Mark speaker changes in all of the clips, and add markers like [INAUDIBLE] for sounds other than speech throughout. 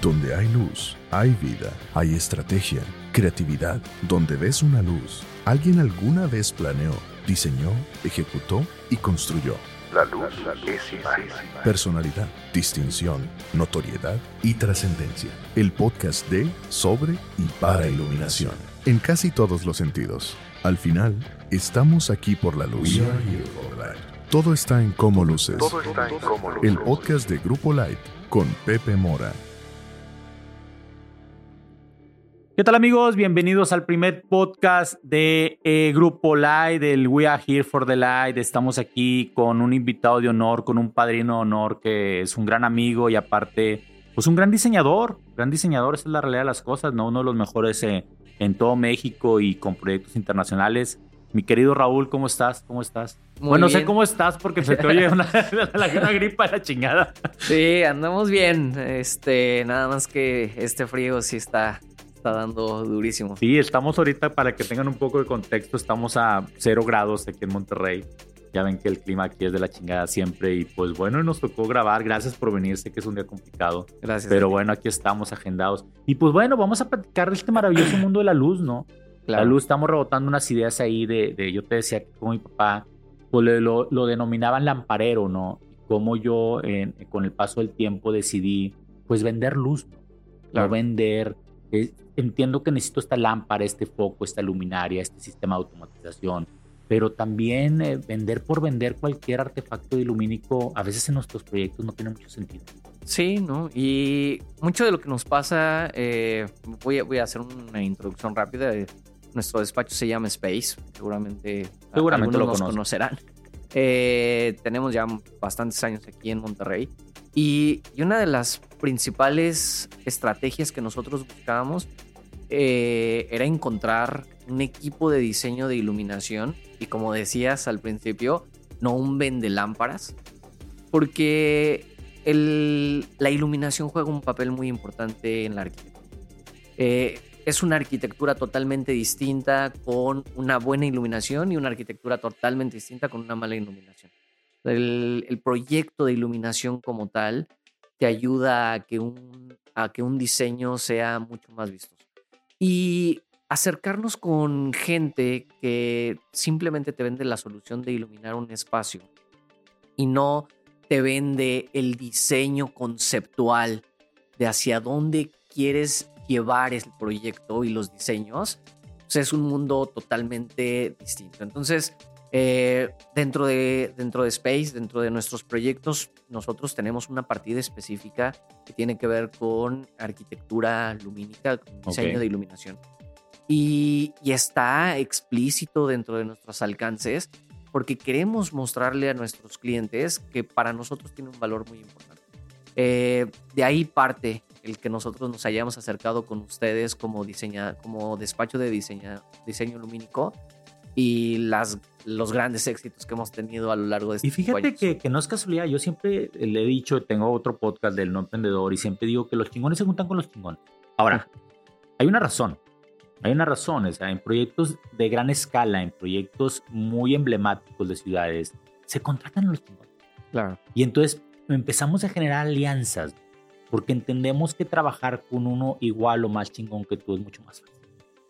Speaker 1: Donde hay luz, hay vida, hay estrategia, creatividad. Donde ves una luz, alguien alguna vez planeó, diseñó, ejecutó y construyó. La luz es imagen. Personalidad, distinción, notoriedad y trascendencia. El podcast de, sobre y para iluminación. En casi todos los sentidos. Al final, estamos aquí por la luz. Todo está en cómo luces. Todo está en cómo luces. El podcast de Grupo Light con Pepe Mora.
Speaker 2: ¿Qué tal amigos? Bienvenidos al primer podcast de eh, Grupo Light, del We Are Here for the Light. Estamos aquí con un invitado de honor, con un padrino de honor que es un gran amigo y aparte, pues un gran diseñador. Gran diseñador, esa es la realidad de las cosas, ¿no? Uno de los mejores eh, en todo México y con proyectos internacionales. Mi querido Raúl, ¿cómo estás? ¿Cómo estás?
Speaker 3: Muy
Speaker 2: bueno, no sé
Speaker 3: bien.
Speaker 2: cómo estás porque se te oye una [LAUGHS] gripa de la chingada.
Speaker 3: Sí, andamos bien. Este, nada más que este frío sí está, está dando durísimo.
Speaker 2: Sí, estamos ahorita, para que tengan un poco de contexto, estamos a cero grados aquí en Monterrey. Ya ven que el clima aquí es de la chingada siempre y pues bueno, nos tocó grabar. Gracias por venir, sé que es un día complicado.
Speaker 3: Gracias.
Speaker 2: Pero bueno, aquí estamos agendados. Y pues bueno, vamos a platicar de este maravilloso [CLEARS THROAT] mundo de la luz, ¿no?
Speaker 3: Claro.
Speaker 2: La luz, estamos rebotando unas ideas ahí de, de- yo te decía que con mi papá, pues lo, lo denominaban lamparero, ¿no? Y cómo yo en- con el paso del tiempo decidí, pues vender luz, ¿no?
Speaker 3: Claro.
Speaker 2: No vender, eh, entiendo que necesito esta lámpara, este foco, esta luminaria, este sistema de automatización, pero también eh, vender por vender cualquier artefacto ilumínico, a veces en nuestros proyectos no tiene mucho sentido.
Speaker 3: Sí, ¿no? Y mucho de lo que nos pasa, eh, voy, a, voy a hacer una introducción rápida. Nuestro despacho se llama Space, seguramente,
Speaker 2: Seguramente
Speaker 3: algunos
Speaker 2: lo
Speaker 3: nos conocerán. Eh, tenemos ya bastantes años aquí en Monterrey y, una de las principales estrategias que nosotros buscábamos eh, era encontrar un equipo de diseño de iluminación y como decías al principio, no un vende lámparas, porque la iluminación juega un papel muy importante en la arquitectura. Eh, es una arquitectura totalmente distinta con una buena iluminación y una arquitectura totalmente distinta con una mala iluminación. El, proyecto de iluminación como tal te ayuda a que, un, a que un diseño sea mucho más vistoso. Y acercarnos con gente que simplemente te vende la solución de iluminar un espacio y no te vende el diseño conceptual de hacia dónde quieres llevar el proyecto y los diseños, pues es un mundo totalmente distinto. Entonces, eh, dentro, de, dentro de Space, dentro de nuestros proyectos, nosotros tenemos una partida específica que tiene que ver con arquitectura lumínica, con diseño
Speaker 2: Ok.
Speaker 3: de iluminación. Y, y está explícito dentro de nuestros alcances porque queremos mostrarle a nuestros clientes que para nosotros tiene un valor muy importante. Eh, de ahí parte el que nosotros nos hayamos acercado con ustedes como, diseña, como despacho de diseña, diseño lumínico y las, los grandes éxitos que hemos tenido a lo largo de
Speaker 2: Y
Speaker 3: estos cinco
Speaker 2: fíjate que, que no es casualidad, yo siempre le he dicho, tengo otro podcast del no emprendedor y siempre digo que los chingones se juntan con los chingones. Ahora, hay una razón, hay una razón, o sea, en proyectos de gran escala, en proyectos muy emblemáticos de ciudades, se contratan a los chingones.
Speaker 3: Claro.
Speaker 2: Y entonces empezamos a generar alianzas, porque entendemos que trabajar con uno igual o más chingón que tú es mucho más fácil.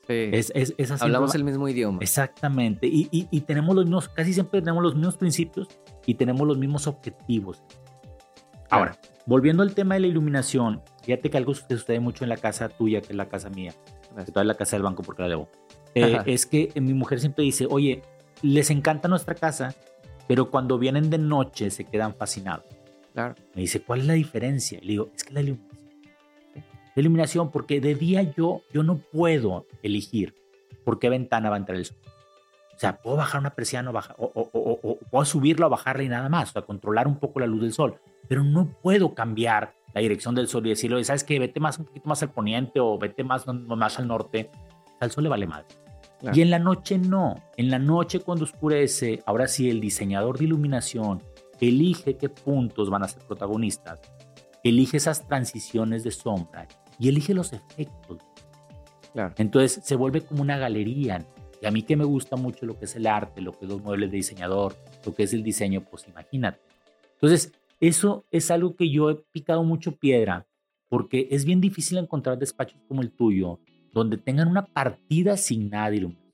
Speaker 3: Sí.
Speaker 2: Es, es, es así.
Speaker 3: Hablamos el mismo idioma.
Speaker 2: Exactamente. Y, y, y tenemos los mismos, casi siempre tenemos los mismos principios y tenemos los mismos objetivos. Ahora, volviendo al tema de la iluminación, fíjate que algo que sucede mucho en la casa tuya, que es la casa mía, que toda la casa del banco porque la debo, eh, es que mi mujer siempre dice, oye, les encanta nuestra casa, pero cuando vienen de noche se quedan fascinados.
Speaker 3: Claro.
Speaker 2: Me dice, ¿cuál es la diferencia? Y le digo, es que la iluminación. Iluminación, porque de día yo, yo no puedo elegir por qué ventana va a entrar el sol. O sea, puedo bajar una persiana o, baja- o, o- o- o- o puedo subirla o bajarla y nada más. O sea, controlar un poco la luz del sol. Pero no puedo cambiar la dirección del sol y decirle, ¿sabes qué? Vete más un poquito más al poniente o vete más, más al norte. Al sol le vale madre.
Speaker 3: Claro.
Speaker 2: Y en la noche no. En la noche cuando oscurece, ahora sí el diseñador de iluminación elige qué puntos van a ser protagonistas, elige esas transiciones de sombra y elige los efectos.
Speaker 3: Claro.
Speaker 2: Entonces se vuelve como una galería. Y a mí que me gusta mucho lo que es el arte, lo que es los muebles de diseñador, lo que es el diseño, pues imagínate. Entonces, eso es algo que yo he picado mucho piedra porque es bien difícil encontrar despachos como el tuyo, donde tengan una partida asignada de iluminación.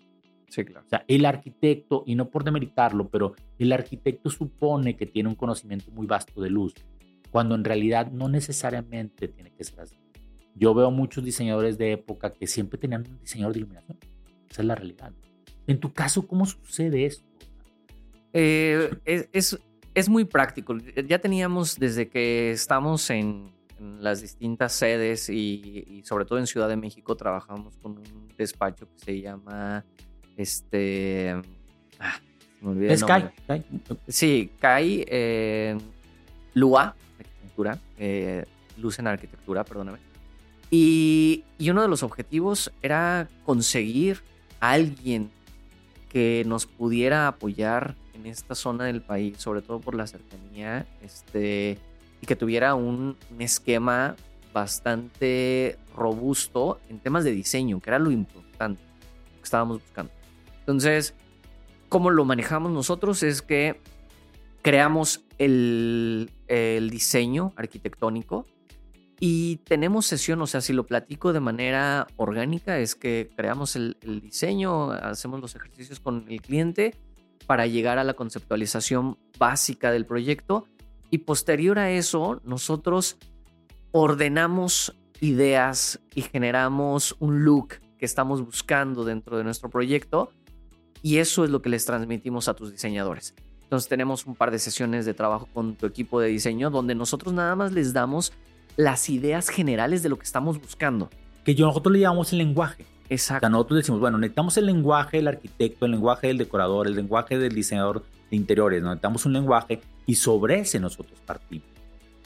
Speaker 3: Sí, claro.
Speaker 2: O sea, el arquitecto, y no por demeritarlo, pero el arquitecto supone que tiene un conocimiento muy vasto de luz, cuando en realidad no necesariamente tiene que ser así. Yo veo muchos diseñadores de época que siempre tenían un diseñador de iluminación. Esa es la realidad. En tu caso, ¿cómo sucede esto?
Speaker 3: Eh, es, es, muy práctico. Ya teníamos desde que estamos en, las distintas sedes y, sobre todo en Ciudad de México trabajamos con un despacho que se llama este
Speaker 2: ah, me olvidé es Kai,
Speaker 3: sí Kai eh, Lua arquitectura eh, luz en arquitectura perdóname y, uno de los objetivos era conseguir a alguien que nos pudiera apoyar en esta zona del país, sobre todo por la cercanía, este, y que tuviera un, esquema bastante robusto en temas de diseño, que era lo importante que estábamos buscando. Entonces, ¿cómo lo manejamos nosotros? Es que creamos el diseño arquitectónico y tenemos sesión, o sea, si lo platico de manera orgánica, es que creamos el, el diseño, hacemos los ejercicios con el cliente para llegar a la conceptualización básica del proyecto y posterior a eso nosotros ordenamos ideas y generamos un look que estamos buscando dentro de nuestro proyecto y eso es lo que les transmitimos a tus diseñadores. Entonces tenemos un par de sesiones de trabajo con tu equipo de diseño donde nosotros nada más les damos las ideas generales de lo que estamos buscando.
Speaker 2: Que yo nosotros le llamamos el lenguaje.
Speaker 3: Exacto.
Speaker 2: O sea, nosotros decimos, bueno, necesitamos el lenguaje del arquitecto, el lenguaje del decorador, el lenguaje del diseñador de interiores, ¿no? necesitamos un lenguaje y sobre ese nosotros partimos.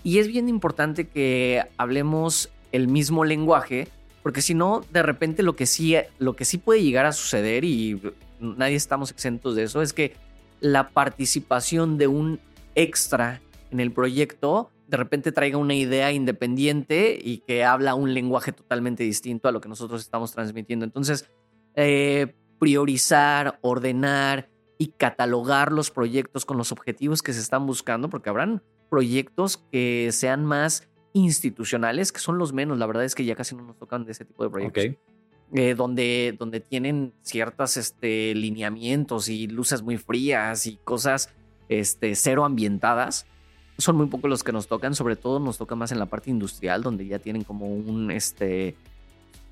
Speaker 3: Y es bien importante que hablemos el mismo lenguaje, porque si no, de repente lo que sí, lo que sí puede llegar a suceder, y nadie estamos exentos de eso, es que la participación de un extra en el proyecto de repente traiga una idea independiente y que habla un lenguaje totalmente distinto a lo que nosotros estamos transmitiendo. Entonces, eh, priorizar, ordenar y catalogar los proyectos con los objetivos que se están buscando, porque habrán proyectos que sean más institucionales, que son los menos. La verdad es que ya casi no nos tocan de ese tipo de proyectos. Eh, donde, donde tienen ciertos este, lineamientos y luces muy frías y cosas este, cero ambientadas son muy pocos los que nos tocan, sobre todo nos toca más en la parte industrial, donde ya tienen como un, este,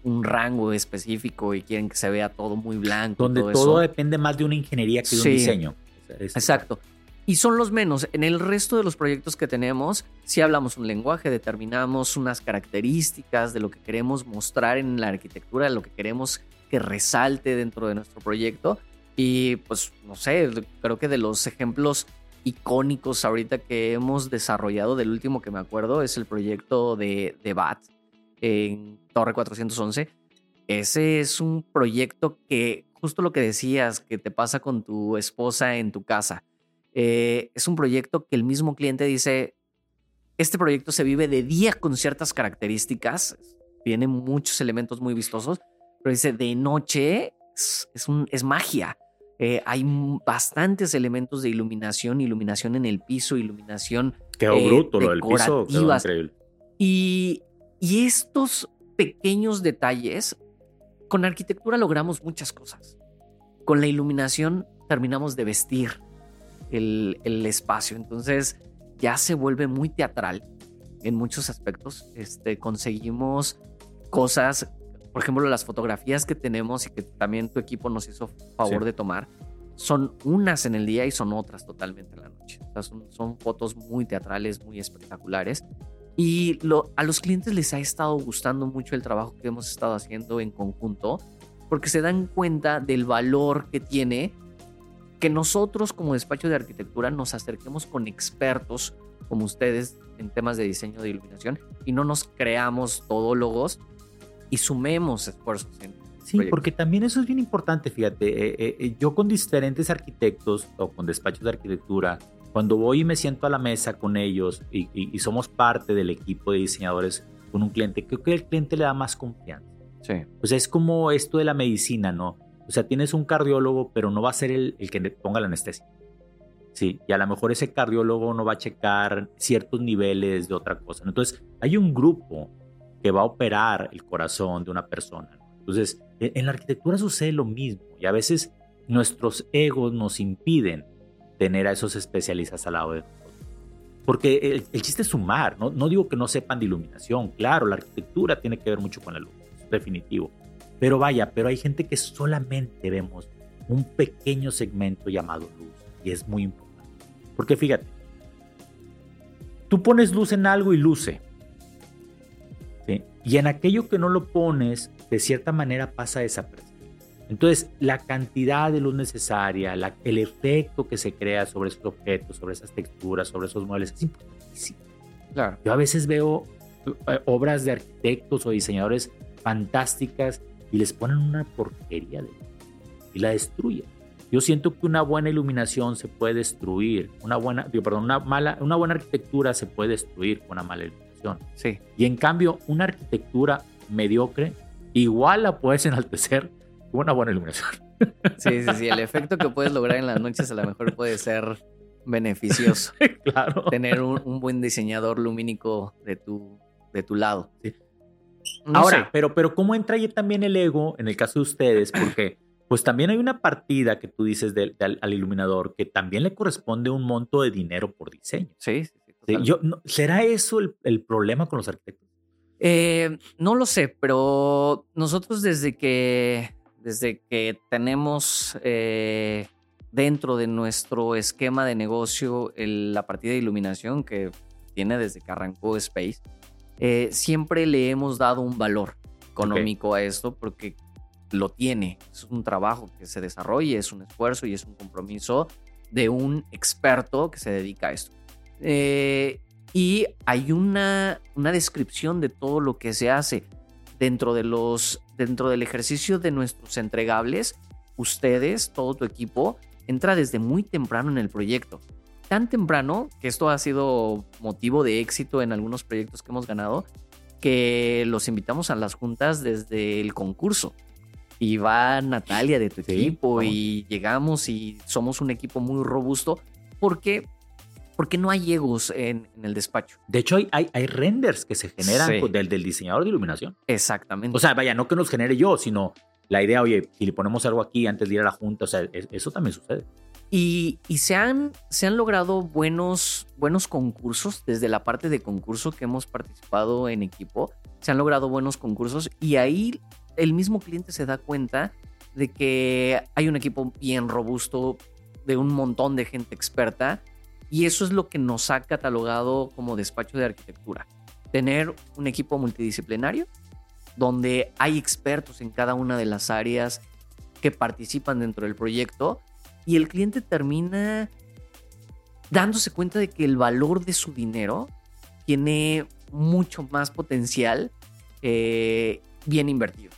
Speaker 3: un rango específico y quieren que se vea todo muy blanco.
Speaker 2: Donde todo, depende más de una ingeniería que de un diseño.
Speaker 3: Exacto. Y son los menos. En el resto de los proyectos que tenemos, si hablamos un lenguaje, determinamos unas características de lo que queremos mostrar en la arquitectura, de lo que queremos que resalte dentro de nuestro proyecto. Y pues, no sé, creo que de los ejemplos icónicos ahorita que hemos desarrollado. Del último que me acuerdo es el proyecto de, de BAT en Torre 411. Ese es un proyecto que, justo lo que decías, que te pasa con tu esposa en tu casa. Eh, es un proyecto que el mismo cliente dice, este proyecto se vive de día con ciertas características, tiene muchos elementos muy vistosos, pero dice, de noche es, es magia. Eh, hay bastantes elementos de iluminación, iluminación en el piso, iluminación.
Speaker 2: Quedó eh, bruto lo del piso, quedó increíble.
Speaker 3: Y, y estos pequeños detalles, con arquitectura logramos muchas cosas. Con la iluminación terminamos de vestir el, el espacio. Entonces ya se vuelve muy teatral en muchos aspectos. Este, conseguimos cosas por ejemplo, las fotografías que tenemos y que también tu equipo nos hizo favor de tomar, son unas en el día y son otras totalmente en la noche. son, fotos muy teatrales, muy espectaculares. Y a los clientes les ha estado gustando mucho el trabajo que hemos estado haciendo en conjunto, porque se dan cuenta del valor que tiene que nosotros como despacho de arquitectura nos acerquemos con expertos como ustedes en temas de diseño de iluminación y no nos creamos todólogos y sumemos esfuerzos.
Speaker 2: sí, porque también eso es bien importante, fíjate, eh, eh, eh, yo con diferentes arquitectos o con despachos de arquitectura, cuando voy y me siento a la mesa con ellos y, somos parte del equipo de diseñadores con un cliente, creo que el cliente le da más confianza.
Speaker 3: Sí.
Speaker 2: O sea, es como esto de la medicina, ¿no? O sea, tienes un cardiólogo, pero no va a ser el, el que ponga la anestesia. Sí, y a lo mejor ese cardiólogo no va a checar ciertos niveles de otra cosa. Entonces, hay un grupo que va a operar el corazón de una persona. Entonces, e, en la arquitectura sucede lo mismo y a veces nuestros egos nos impiden tener a esos especialistas al lado de nosotros. Porque el, chiste es sumar, ¿no? digo que no sepan de iluminación, claro, la arquitectura tiene que ver mucho con la luz, definitivo. Pero vaya, pero hay gente que solamente vemos un pequeño segmento llamado luz y es muy importante. Porque fíjate, tú pones luz en algo y luce. Y en aquello que no lo pones, de cierta manera pasa desapercibido. Entonces, la cantidad de luz necesaria, el efecto que se crea sobre esos objetos, sobre esas texturas, sobre esos muebles, es importantísimo.
Speaker 3: Claro.
Speaker 2: Yo a veces veo eh, obras de arquitectos o diseñadores fantásticas y les ponen una porquería de y la destruyen. Yo siento que una buena iluminación se puede destruir, una buena, perdón, una mala, una buena arquitectura se puede destruir con una mala iluminación.
Speaker 3: Sí.
Speaker 2: Y en cambio, una arquitectura mediocre igual la puedes enaltecer con una buena iluminación. [LAUGHS]
Speaker 3: Sí, sí, sí. El efecto que puedes lograr en las noches a lo mejor puede ser beneficioso.
Speaker 2: claro.
Speaker 3: Tener un, buen diseñador lumínico de tu, de tu lado.
Speaker 2: Sí. Ahora, pero, pero ¿cómo entra ahí también el ego en el caso de ustedes? Porque pues también hay una partida que tú dices al, iluminador que también le corresponde un monto de dinero por diseño.
Speaker 3: Sí, sí,
Speaker 2: sí yo, ¿Será eso el, problema con los arquitectos?
Speaker 3: Eh, no lo sé, pero nosotros desde que, desde que tenemos eh, dentro de nuestro esquema de negocio la partida de iluminación que tiene desde que arrancó Space, eh, siempre le hemos dado un valor económico a esto porque lo tiene. Es un trabajo que se desarrolla, es un esfuerzo y es un compromiso de un experto que se dedica a esto. Eh, y hay una, una descripción de todo lo que se hace dentro, de los, dentro del ejercicio de nuestros entregables. Ustedes, todo tu equipo, entra desde muy temprano en el proyecto. Tan temprano que esto ha sido motivo de éxito en algunos proyectos que hemos ganado, que los invitamos a las juntas desde el concurso y va Natalia de tu equipo y llegamos y somos un equipo muy robusto porque, porque no hay egos en, el despacho.
Speaker 2: De hecho, hay, hay, renders que se generan del, del diseñador de iluminación.
Speaker 3: Exactamente.
Speaker 2: O sea, vaya, no que nos genere yo, sino la idea, oye, si le ponemos algo aquí antes de ir a la junta, o sea, eso también sucede.
Speaker 3: Y, y, se, han, se han logrado buenos, buenos concursos desde la parte de concurso que hemos participado en equipo. Se han logrado buenos concursos y ahí el mismo cliente se da cuenta de que hay un equipo bien robusto, de un montón de gente experta, y eso es lo que nos ha catalogado como despacho de arquitectura. Tener un equipo multidisciplinario, donde hay expertos en cada una de las áreas que participan dentro del proyecto, y el cliente termina dándose cuenta de que el valor de su dinero tiene mucho más potencial bien invertido.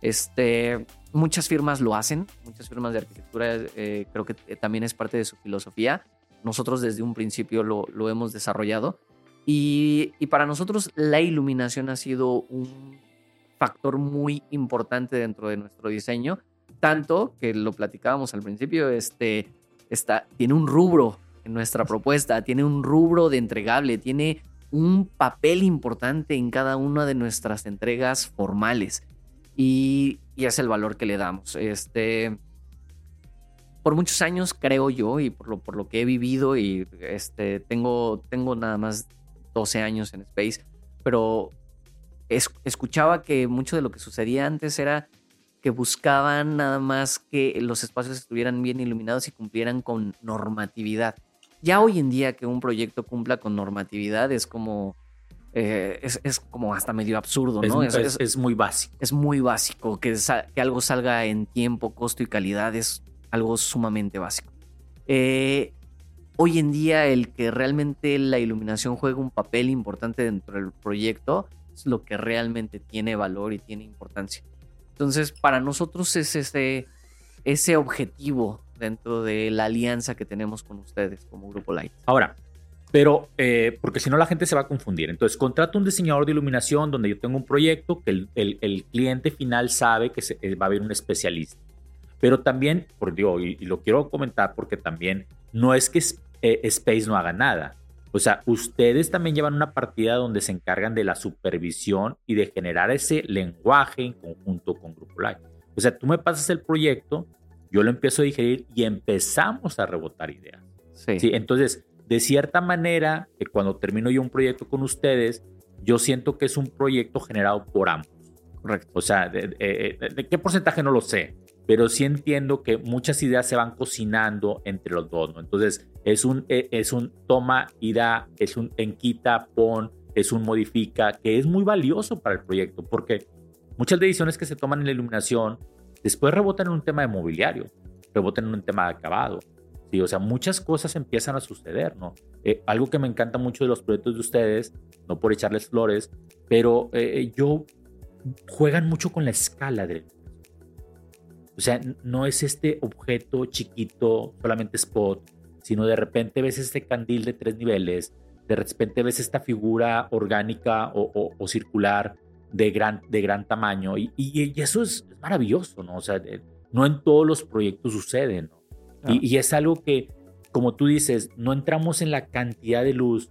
Speaker 3: Este, muchas firmas lo hacen, muchas firmas de arquitectura eh, creo que también es parte de su filosofía. Nosotros desde un principio lo, lo hemos desarrollado. Y, y, para nosotros la iluminación ha sido un factor muy importante dentro de nuestro diseño, tanto que lo platicábamos al principio, este, está, tiene un rubro en nuestra propuesta, tiene un rubro de entregable, tiene un papel importante en cada una de nuestras entregas formales. Y, es el valor que le damos. Este, por muchos años, creo yo, y por lo, por lo que he vivido, y este, tengo, tengo nada más 12 años en Space, pero escuchaba que mucho de lo que sucedía antes era que buscaban nada más que los espacios estuvieran bien iluminados y cumplieran con normatividad. Ya hoy en día que un proyecto cumpla con normatividad es como eh, es, como hasta medio absurdo, ¿no?
Speaker 2: Es, muy básico.
Speaker 3: Es muy básico. Que, que, algo salga en tiempo, costo y calidad es algo sumamente básico. Eh, hoy en día el que realmente la iluminación juega un papel importante dentro del proyecto es lo que realmente tiene valor y tiene importancia. Entonces, para nosotros es ese, ese objetivo dentro de la alianza que tenemos con ustedes como Grupo Light.
Speaker 2: Ahora, pero, eh, porque si no la gente se va a confundir. Entonces, contrato un diseñador de iluminación donde yo tengo un proyecto que el, el, cliente final sabe que se, eh, va a haber un especialista. Pero también, por Dios, y, lo quiero comentar porque también no es que eh, Space no haga nada. O sea, ustedes también llevan una partida donde se encargan de la supervisión y de generar ese lenguaje en conjunto con Grupo Live. O sea, tú me pasas el proyecto, yo lo empiezo a digerir y empezamos a rebotar ideas. Sí. Entonces, de cierta manera, que cuando termino yo un proyecto con ustedes, yo siento que es un proyecto generado por ambos.
Speaker 3: Correcto.
Speaker 2: O sea, de, qué porcentaje no lo sé, pero sí entiendo que muchas ideas se van cocinando entre los dos, ¿no? Entonces, es un, e, es un toma y da, es un enquita, pon, es un modifica, que es muy valioso para el proyecto, porque muchas decisiones que se toman en la iluminación después rebotan en un tema de mobiliario, rebotan en un tema de acabado, o sea, muchas cosas empiezan a suceder, ¿no? Eh, algo que me encanta mucho de los proyectos de ustedes, no por echarles flores, pero eh, yo juegan mucho con la escala del o sea, no es este objeto chiquito, solamente spot, sino de repente ves este candil de tres niveles, de repente ves esta figura orgánica o, circular de gran, de gran tamaño, y, y, eso es, maravilloso, ¿no? O sea, no en todos los proyectos sucede, ¿no? Y, es algo que, como tú dices, no entramos en la cantidad de luz,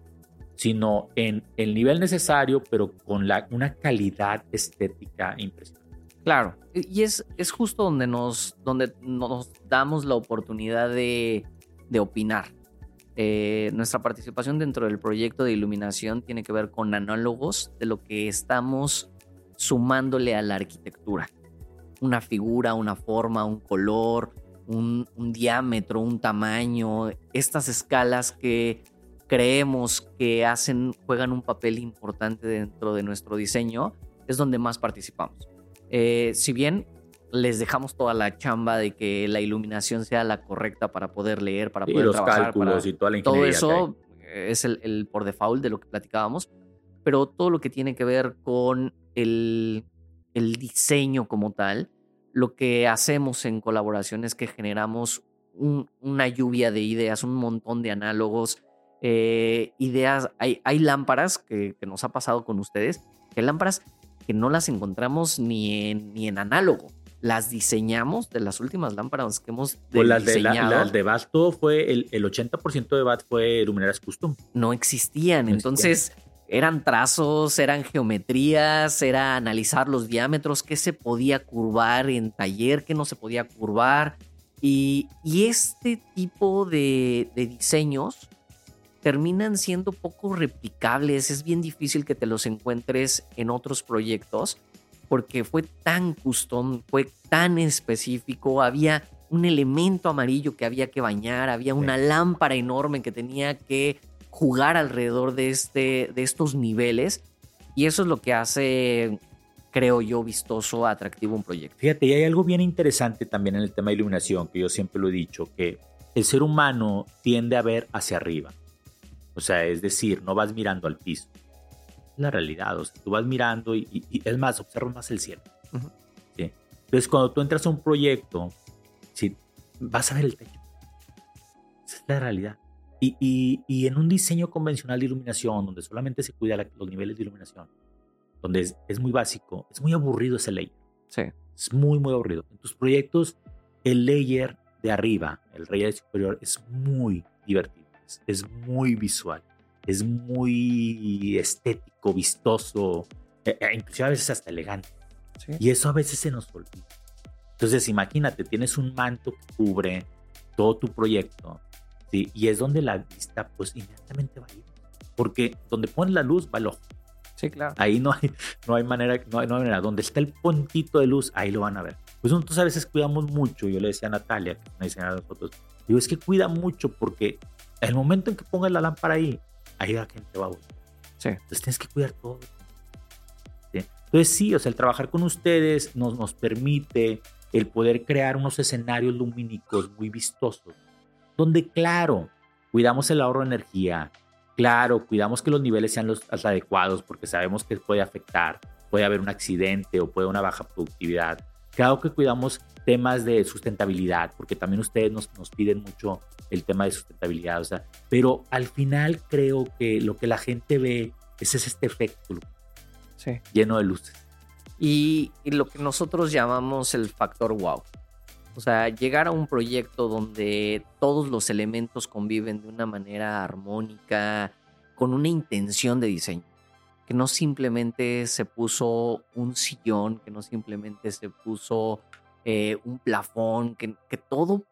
Speaker 2: sino en el nivel necesario, pero con la, una calidad estética impresionante.
Speaker 3: Claro, y es, es justo donde nos, donde nos damos la oportunidad de, de opinar. Eh, nuestra participación dentro del proyecto de iluminación tiene que ver con análogos de lo que estamos sumándole a la arquitectura. Una figura, una forma, un color, un, diámetro, un tamaño, estas escalas que creemos que hacen, juegan un papel importante dentro de nuestro diseño, es donde más participamos. Eh, si bien les dejamos toda la chamba de que la iluminación sea la correcta para poder leer, para poder
Speaker 2: los
Speaker 3: trabajar,
Speaker 2: cálculos y toda la
Speaker 3: Todo eso es el, por default de lo que platicábamos, pero todo lo que tiene que ver con el, el diseño como tal, lo que hacemos en colaboración es que generamos una lluvia de ideas, un montón de análogos, eh, ideas. Hay, hay lámparas que, nos ha pasado con ustedes, que lámparas que no las encontramos ni en, ni en análogo. Las diseñamos de las últimas lámparas que hemos
Speaker 2: pues las diseñado. De, las de BAT, fue, el, el 80% de BAT fue luminarias custom.
Speaker 3: No existían, entonces eran trazos, eran geometrías, era analizar los diámetros, qué se podía curvar en taller, qué no se podía curvar. Y, este tipo de, diseños terminan siendo poco replicables. Es bien difícil que te los encuentres en otros proyectos porque fue tan custom, fue tan específico, había un elemento amarillo que había que bañar, había una lámpara enorme que tenía que jugar alrededor de, este, de estos niveles y eso es lo que hace, creo yo, vistoso, atractivo un proyecto.
Speaker 2: Fíjate, y hay algo bien interesante también en el tema de iluminación, que yo siempre lo he dicho, que el ser humano tiende a ver hacia arriba. O sea, es decir, no vas mirando al piso. Es la realidad, o sea, tú vas mirando y, es más, observa más el cielo. Entonces, cuando tú entras a un proyecto, ¿sí? vas a ver el techo. Esa es la realidad. Y, en un diseño convencional de iluminación, donde solamente se cuida los niveles de iluminación, donde es, muy básico, es muy aburrido ese layer.
Speaker 3: Sí.
Speaker 2: Es muy, muy aburrido. En tus proyectos, el layer de arriba, el layer superior, es muy divertido, es, muy visual, es muy estético, vistoso, e, e inclusive a veces hasta elegante. Y eso a veces se nos olvida. Entonces, imagínate, tienes un manto que cubre todo tu proyecto y es donde la vista, pues inmediatamente va a ir. Porque donde pones la luz va el ojo.
Speaker 3: Sí, claro.
Speaker 2: Ahí no hay, no hay manera, no hay, manera. Donde está el puntito de luz, ahí lo van a ver. Pues nosotros a veces cuidamos mucho. Yo le decía a Natalia, que una diseñadora de fotos, digo, es que cuida mucho porque el momento en que pongas la lámpara ahí, ahí la gente va a ver.
Speaker 3: Sí.
Speaker 2: Entonces tienes que cuidar todo. Entonces sí, o sea, el trabajar con ustedes nos, nos permite el poder crear unos escenarios lumínicos muy vistosos donde claro, cuidamos el ahorro de energía, claro, cuidamos que los niveles sean los, adecuados porque sabemos que puede afectar, puede haber un accidente o puede haber una baja productividad. Claro que cuidamos temas de sustentabilidad, porque también ustedes nos, nos piden mucho el tema de sustentabilidad, o sea, pero al final creo que lo que la gente ve es este efecto lleno de luces.
Speaker 3: y, lo que nosotros llamamos el factor wow. O sea, llegar a un proyecto donde todos los elementos conviven de una manera armónica, con una intención de diseño, no simplemente se puso un sillón, que no simplemente se puso eh, un plafón, que, todo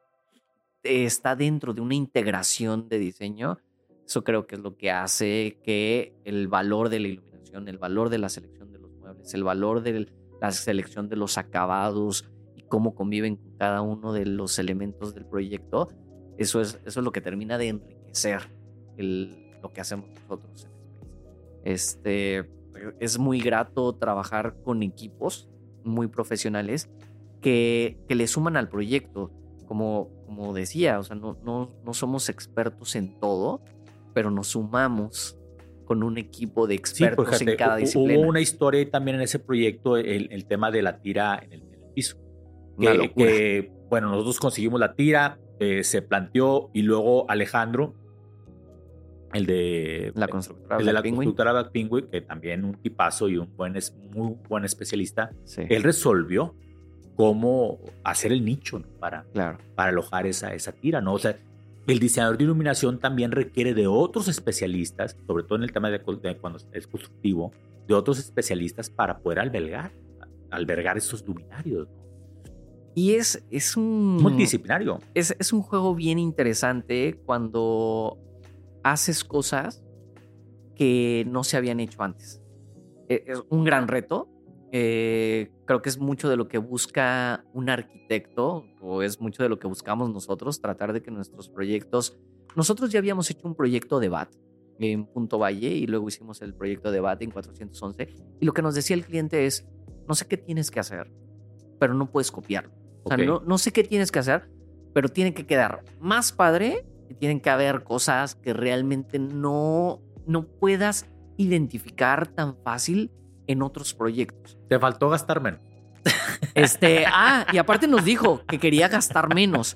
Speaker 3: está dentro de una integración de diseño. Eso creo que es lo que hace que el valor de la iluminación, el valor de la selección de los muebles, el valor de la selección de los acabados y cómo conviven con cada uno de los elementos del proyecto, eso es, eso es lo que termina de enriquecer lo que hacemos nosotros Este, es muy grato trabajar con equipos muy profesionales que, que le suman al proyecto. Como, como decía, o sea, no, no, no somos expertos en todo, pero nos sumamos con un equipo de expertos en cada disciplina.
Speaker 2: Hubo una historia también en ese proyecto, el, el tema de la tira en el, piso. Que, bueno, nosotros conseguimos la tira, eh, se planteó y luego Alejandro el de
Speaker 3: la constructora,
Speaker 2: el de la constructora Black Penguin, que también un tipazo y un buen, muy buen especialista, él resolvió cómo hacer el nicho para,
Speaker 3: claro.
Speaker 2: para alojar esa, esa tira, ¿no? O sea, el diseñador de iluminación también requiere de otros especialistas, sobre todo en el tema de, cuando es constructivo, de otros especialistas para poder albergar, albergar esos luminarios,
Speaker 3: Y es, es un...
Speaker 2: Multidisciplinario.
Speaker 3: Es, es un juego bien interesante cuando haces cosas que no se habían hecho antes. E, es un gran reto. Eh, creo que es mucho de lo que busca un arquitecto o es mucho de lo que buscamos nosotros, tratar de que nuestros proyectos... Nosotros ya habíamos hecho un proyecto de BAT en Punto Valle y luego hicimos el proyecto de BAT en 411 y lo que nos decía el cliente es, no sé qué tienes que hacer, pero no puedes copiarlo. O sea, no, no sé qué tienes que hacer, pero tiene que quedar más padre tienen que haber cosas que realmente no, no puedas identificar tan fácil en otros proyectos.
Speaker 2: Te faltó gastar menos. [LAUGHS]
Speaker 3: Este, ah, y aparte nos dijo que quería gastar menos.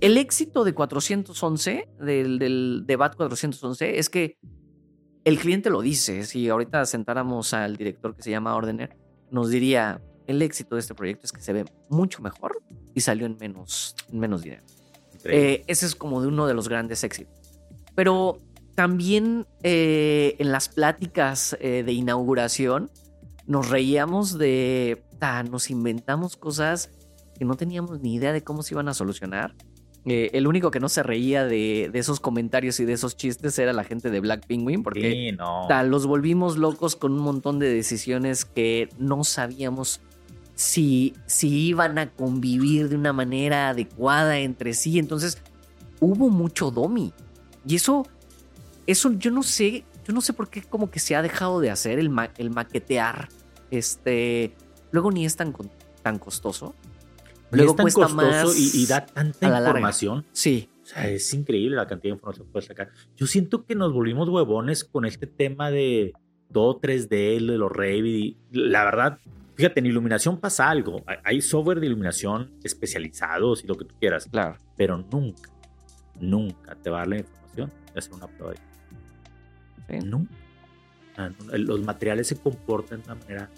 Speaker 3: El éxito de 411, del, del DEBAT 411, es que el cliente lo dice. Si ahorita sentáramos al director que se llama Ordener, nos diría, el éxito de este proyecto es que se ve mucho mejor y salió en menos, en menos dinero. Eh, ese es como de uno de los grandes éxitos. Pero también eh, en las pláticas eh, de inauguración nos reíamos de, nos inventamos cosas que no teníamos ni idea de cómo se iban a solucionar. el único que no se reía de, esos comentarios y de esos chistes era la gente de Black Penguin, porque los volvimos locos con un montón de decisiones que no sabíamos si, si iban a convivir de una manera adecuada entre sí. Entonces, hubo mucho domi. Y eso, eso yo no sé, yo no sé por qué como que se ha dejado de hacer el, el maquetear. Este, luego ni es tan, tan costoso.
Speaker 2: Luego es tan cuesta costoso y, da tanta información.
Speaker 3: Sí.
Speaker 2: O sea, es increíble la cantidad de información que puedes sacar. Yo siento que nos volvimos huevones con este tema de todo 3D, de los Revit. La verdad, Fíjate, en iluminación pasa algo. Hay software de iluminación especializados y lo que tú quieras.
Speaker 3: Claro.
Speaker 2: Pero nunca, nunca te va a dar la información de hacer una prueba. Sí. Nunca. Los materiales se comportan de una manera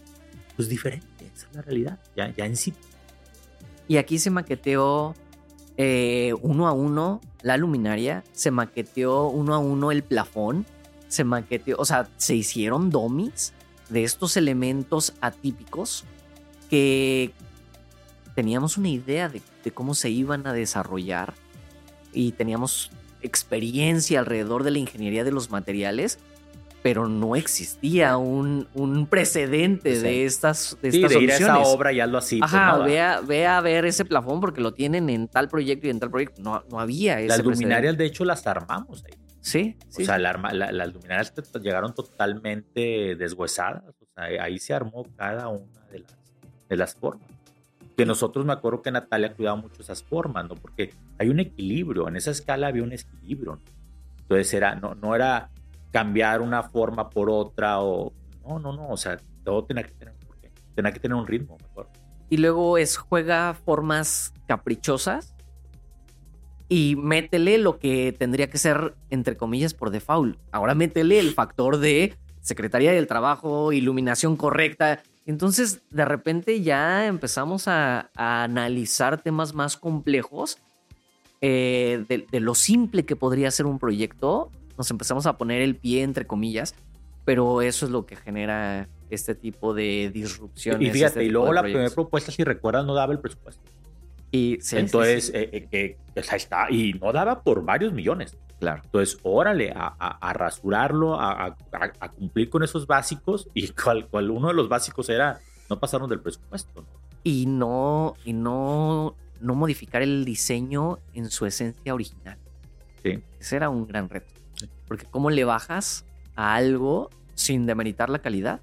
Speaker 2: pues, diferente. Esa es la realidad. Ya, ya en sí.
Speaker 3: Y aquí se maqueteó eh, uno a uno la luminaria. Se maqueteó uno a uno el plafón. Se maqueteó, o sea, se hicieron domis de estos elementos atípicos que teníamos una idea de, cómo se iban a desarrollar y teníamos experiencia alrededor de la ingeniería de los materiales, pero no existía un, precedente de estas, de estas
Speaker 2: de ir a esa obra y hazlo así.
Speaker 3: Pues, Ajá, ve, a, ver ese plafón porque lo tienen en tal proyecto y en tal proyecto. No, no había
Speaker 2: Las luminarias, de hecho, las armamos ahí.
Speaker 3: Sí,
Speaker 2: O sea, las luminarias llegaron totalmente deshuesadas. O sea, ahí se armó cada una de las, de las formas. Que nosotros me acuerdo que Natalia cuidaba mucho esas formas, ¿no? Porque hay un equilibrio, en esa escala había un equilibrio. Entonces era, no, no era cambiar una forma por otra o... No, no, no, o sea, todo tenía que tener, tenía que tener un ritmo mejor.
Speaker 3: Y luego es juega formas caprichosas y métele lo que tendría que ser, entre comillas, por default. Ahora métele el factor de Secretaría del Trabajo, iluminación correcta. Entonces, de repente ya empezamos a, analizar temas más complejos eh, de, lo simple que podría ser un proyecto. nos empezamos a poner el pie entre comillas, pero eso es lo que genera este tipo de disrupciones.
Speaker 2: Y fíjate,
Speaker 3: este
Speaker 2: y luego la primera propuesta, si recuerdas, no daba el presupuesto.
Speaker 3: Y sí,
Speaker 2: Entonces,
Speaker 3: sí,
Speaker 2: eh, eh, ahí está, y no daba por varios millones.
Speaker 3: claro.
Speaker 2: Entonces, órale, a, a- a rasurarlo, a, cumplir con esos básicos, y [LAUGHS] cual, cual uno de los básicos era, no pasaron del presupuesto. ¿no?
Speaker 3: Y no, y no, no modificar el diseño en su esencia original.
Speaker 2: Sí.
Speaker 3: Ese era un gran reto. Porque cómo le bajas a algo sin demeritar la calidad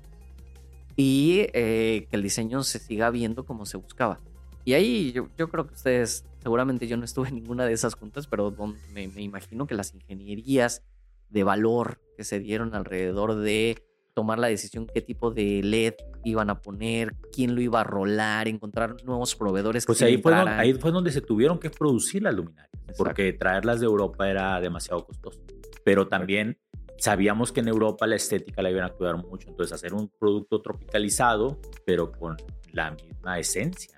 Speaker 3: y eh, que el diseño se siga viendo como se buscaba. Y ahí yo, yo creo que ustedes, seguramente yo no estuve en ninguna de esas juntas, pero me, me imagino que las ingenierías de valor que se dieron alrededor de tomar la decisión qué tipo de LED iban a poner, quién lo iba a rolar, encontrar nuevos proveedores. que
Speaker 2: Pues
Speaker 3: se
Speaker 2: ahí fue, donde, ahí fue donde se tuvieron que producir las luminarias,
Speaker 3: Exacto.
Speaker 2: porque traerlas de Europa era demasiado costoso. Pero también sabíamos que en Europa la estética la iban a cuidar mucho, entonces hacer un producto tropicalizado, pero con la misma esencia.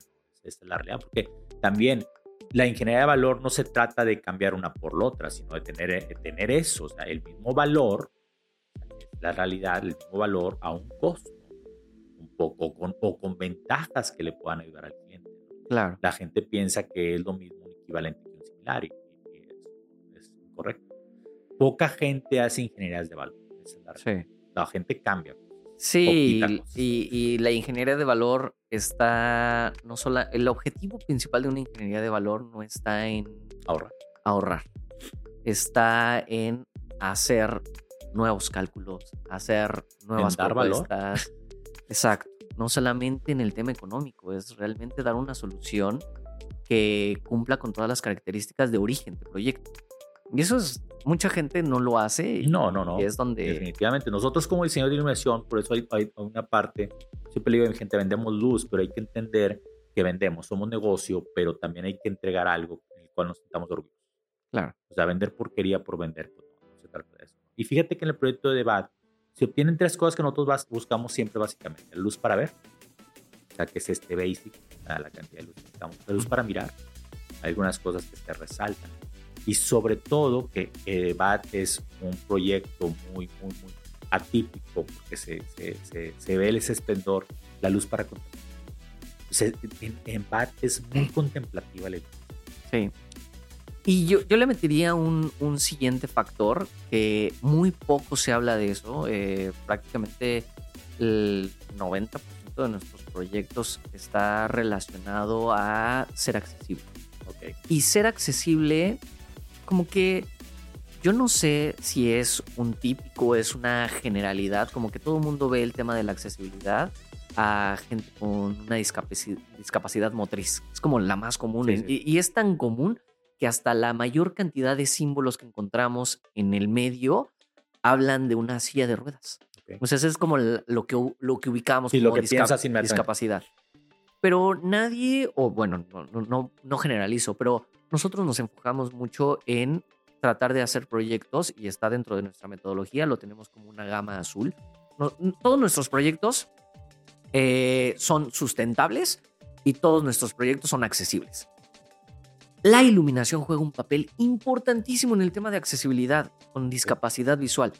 Speaker 2: Esa es la realidad, porque también la ingeniería de valor no se trata de cambiar una por la otra, sino de tener, de tener eso, o sea, el mismo valor, la realidad, el mismo valor a un costo, un poco con, o con ventajas que le puedan ayudar al cliente. ¿no?
Speaker 3: Claro.
Speaker 2: la gente piensa que es lo mismo, un equivalente y un similar, y, y es, es incorrecto. Poca gente hace ingenierías de valor. esa es la realidad.
Speaker 3: Sí.
Speaker 2: La gente cambia.
Speaker 3: Sí, y, y la ingeniería de valor está, no solo, el objetivo principal de una ingeniería de valor no está en
Speaker 2: Ahorrar.
Speaker 3: ahorrar, está en hacer nuevos cálculos, hacer nuevas
Speaker 2: dar valor.
Speaker 3: Exacto, no solamente en el tema económico, es realmente dar una solución que cumpla con todas las características de origen del proyecto. Y eso es, mucha gente no lo hace.
Speaker 2: No, no, no.
Speaker 3: Y es donde...
Speaker 2: Definitivamente. Nosotros como diseñadores de iluminación, por eso hay, hay una parte, siempre le digo a mi gente, vendemos luz, pero hay que entender que vendemos, somos negocio, pero también hay que entregar algo en el cual nos sintamos orgullosos.
Speaker 3: Claro.
Speaker 2: O sea, vender porquería por vender, pues no, no se trata de eso. Y fíjate que en el proyecto de debate se obtienen tres cosas que nosotros buscamos siempre básicamente. Luz para ver, o sea, que es este basic, la cantidad de luz que necesitamos. La luz para mirar, algunas cosas que se resaltan. Y sobre todo que eh, DEBAT es un proyecto muy, muy, muy atípico, porque se, se, se, se ve ese esplendor, la luz para contemplar. En, en BAT es muy contemplativa la luz.
Speaker 3: Sí. Y yo, yo le metería un, un siguiente factor que muy poco se habla de eso. eh, prácticamente el 90% de nuestros proyectos está relacionado a ser accesible.
Speaker 2: Ok.
Speaker 3: Y ser accesible, como que yo no sé si es un típico, es una generalidad, como que todo el mundo ve el tema de la accesibilidad a gente con una discapacidad, discapacidad motriz. Es como la más común.
Speaker 2: Sí, sí.
Speaker 3: Y, y es tan común que hasta la mayor cantidad de símbolos que encontramos en el medio hablan de una silla de ruedas.
Speaker 2: Ok.
Speaker 3: O sea, eso es como lo que, lo que ubicamos
Speaker 2: lo
Speaker 3: como
Speaker 2: que piensas inmediatamente.
Speaker 3: discapacidad. Pero nadie, o bueno, no, no, no, no generalizo, pero nosotros nos enfocamos mucho en tratar de hacer proyectos y está dentro de nuestra metodología, lo tenemos como una gama azul. No- todos nuestros proyectos eh, son sustentables y todos nuestros proyectos son accesibles. La iluminación juega un papel importantísimo en el tema de accesibilidad con discapacidad visual.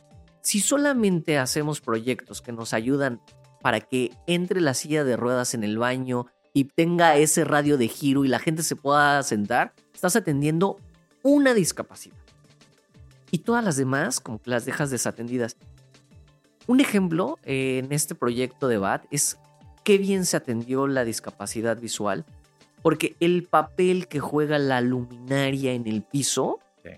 Speaker 3: Si solamente hacemos proyectos que nos ayudan para que entre la silla de ruedas en el baño y tenga ese radio de giro y la gente se pueda sentar, estás atendiendo una discapacidad. Y todas las demás, como que las dejas desatendidas. Un ejemplo eh, en este proyecto de BAT es qué bien se atendió la discapacidad visual, porque el papel que juega la luminaria en el piso
Speaker 2: Sí.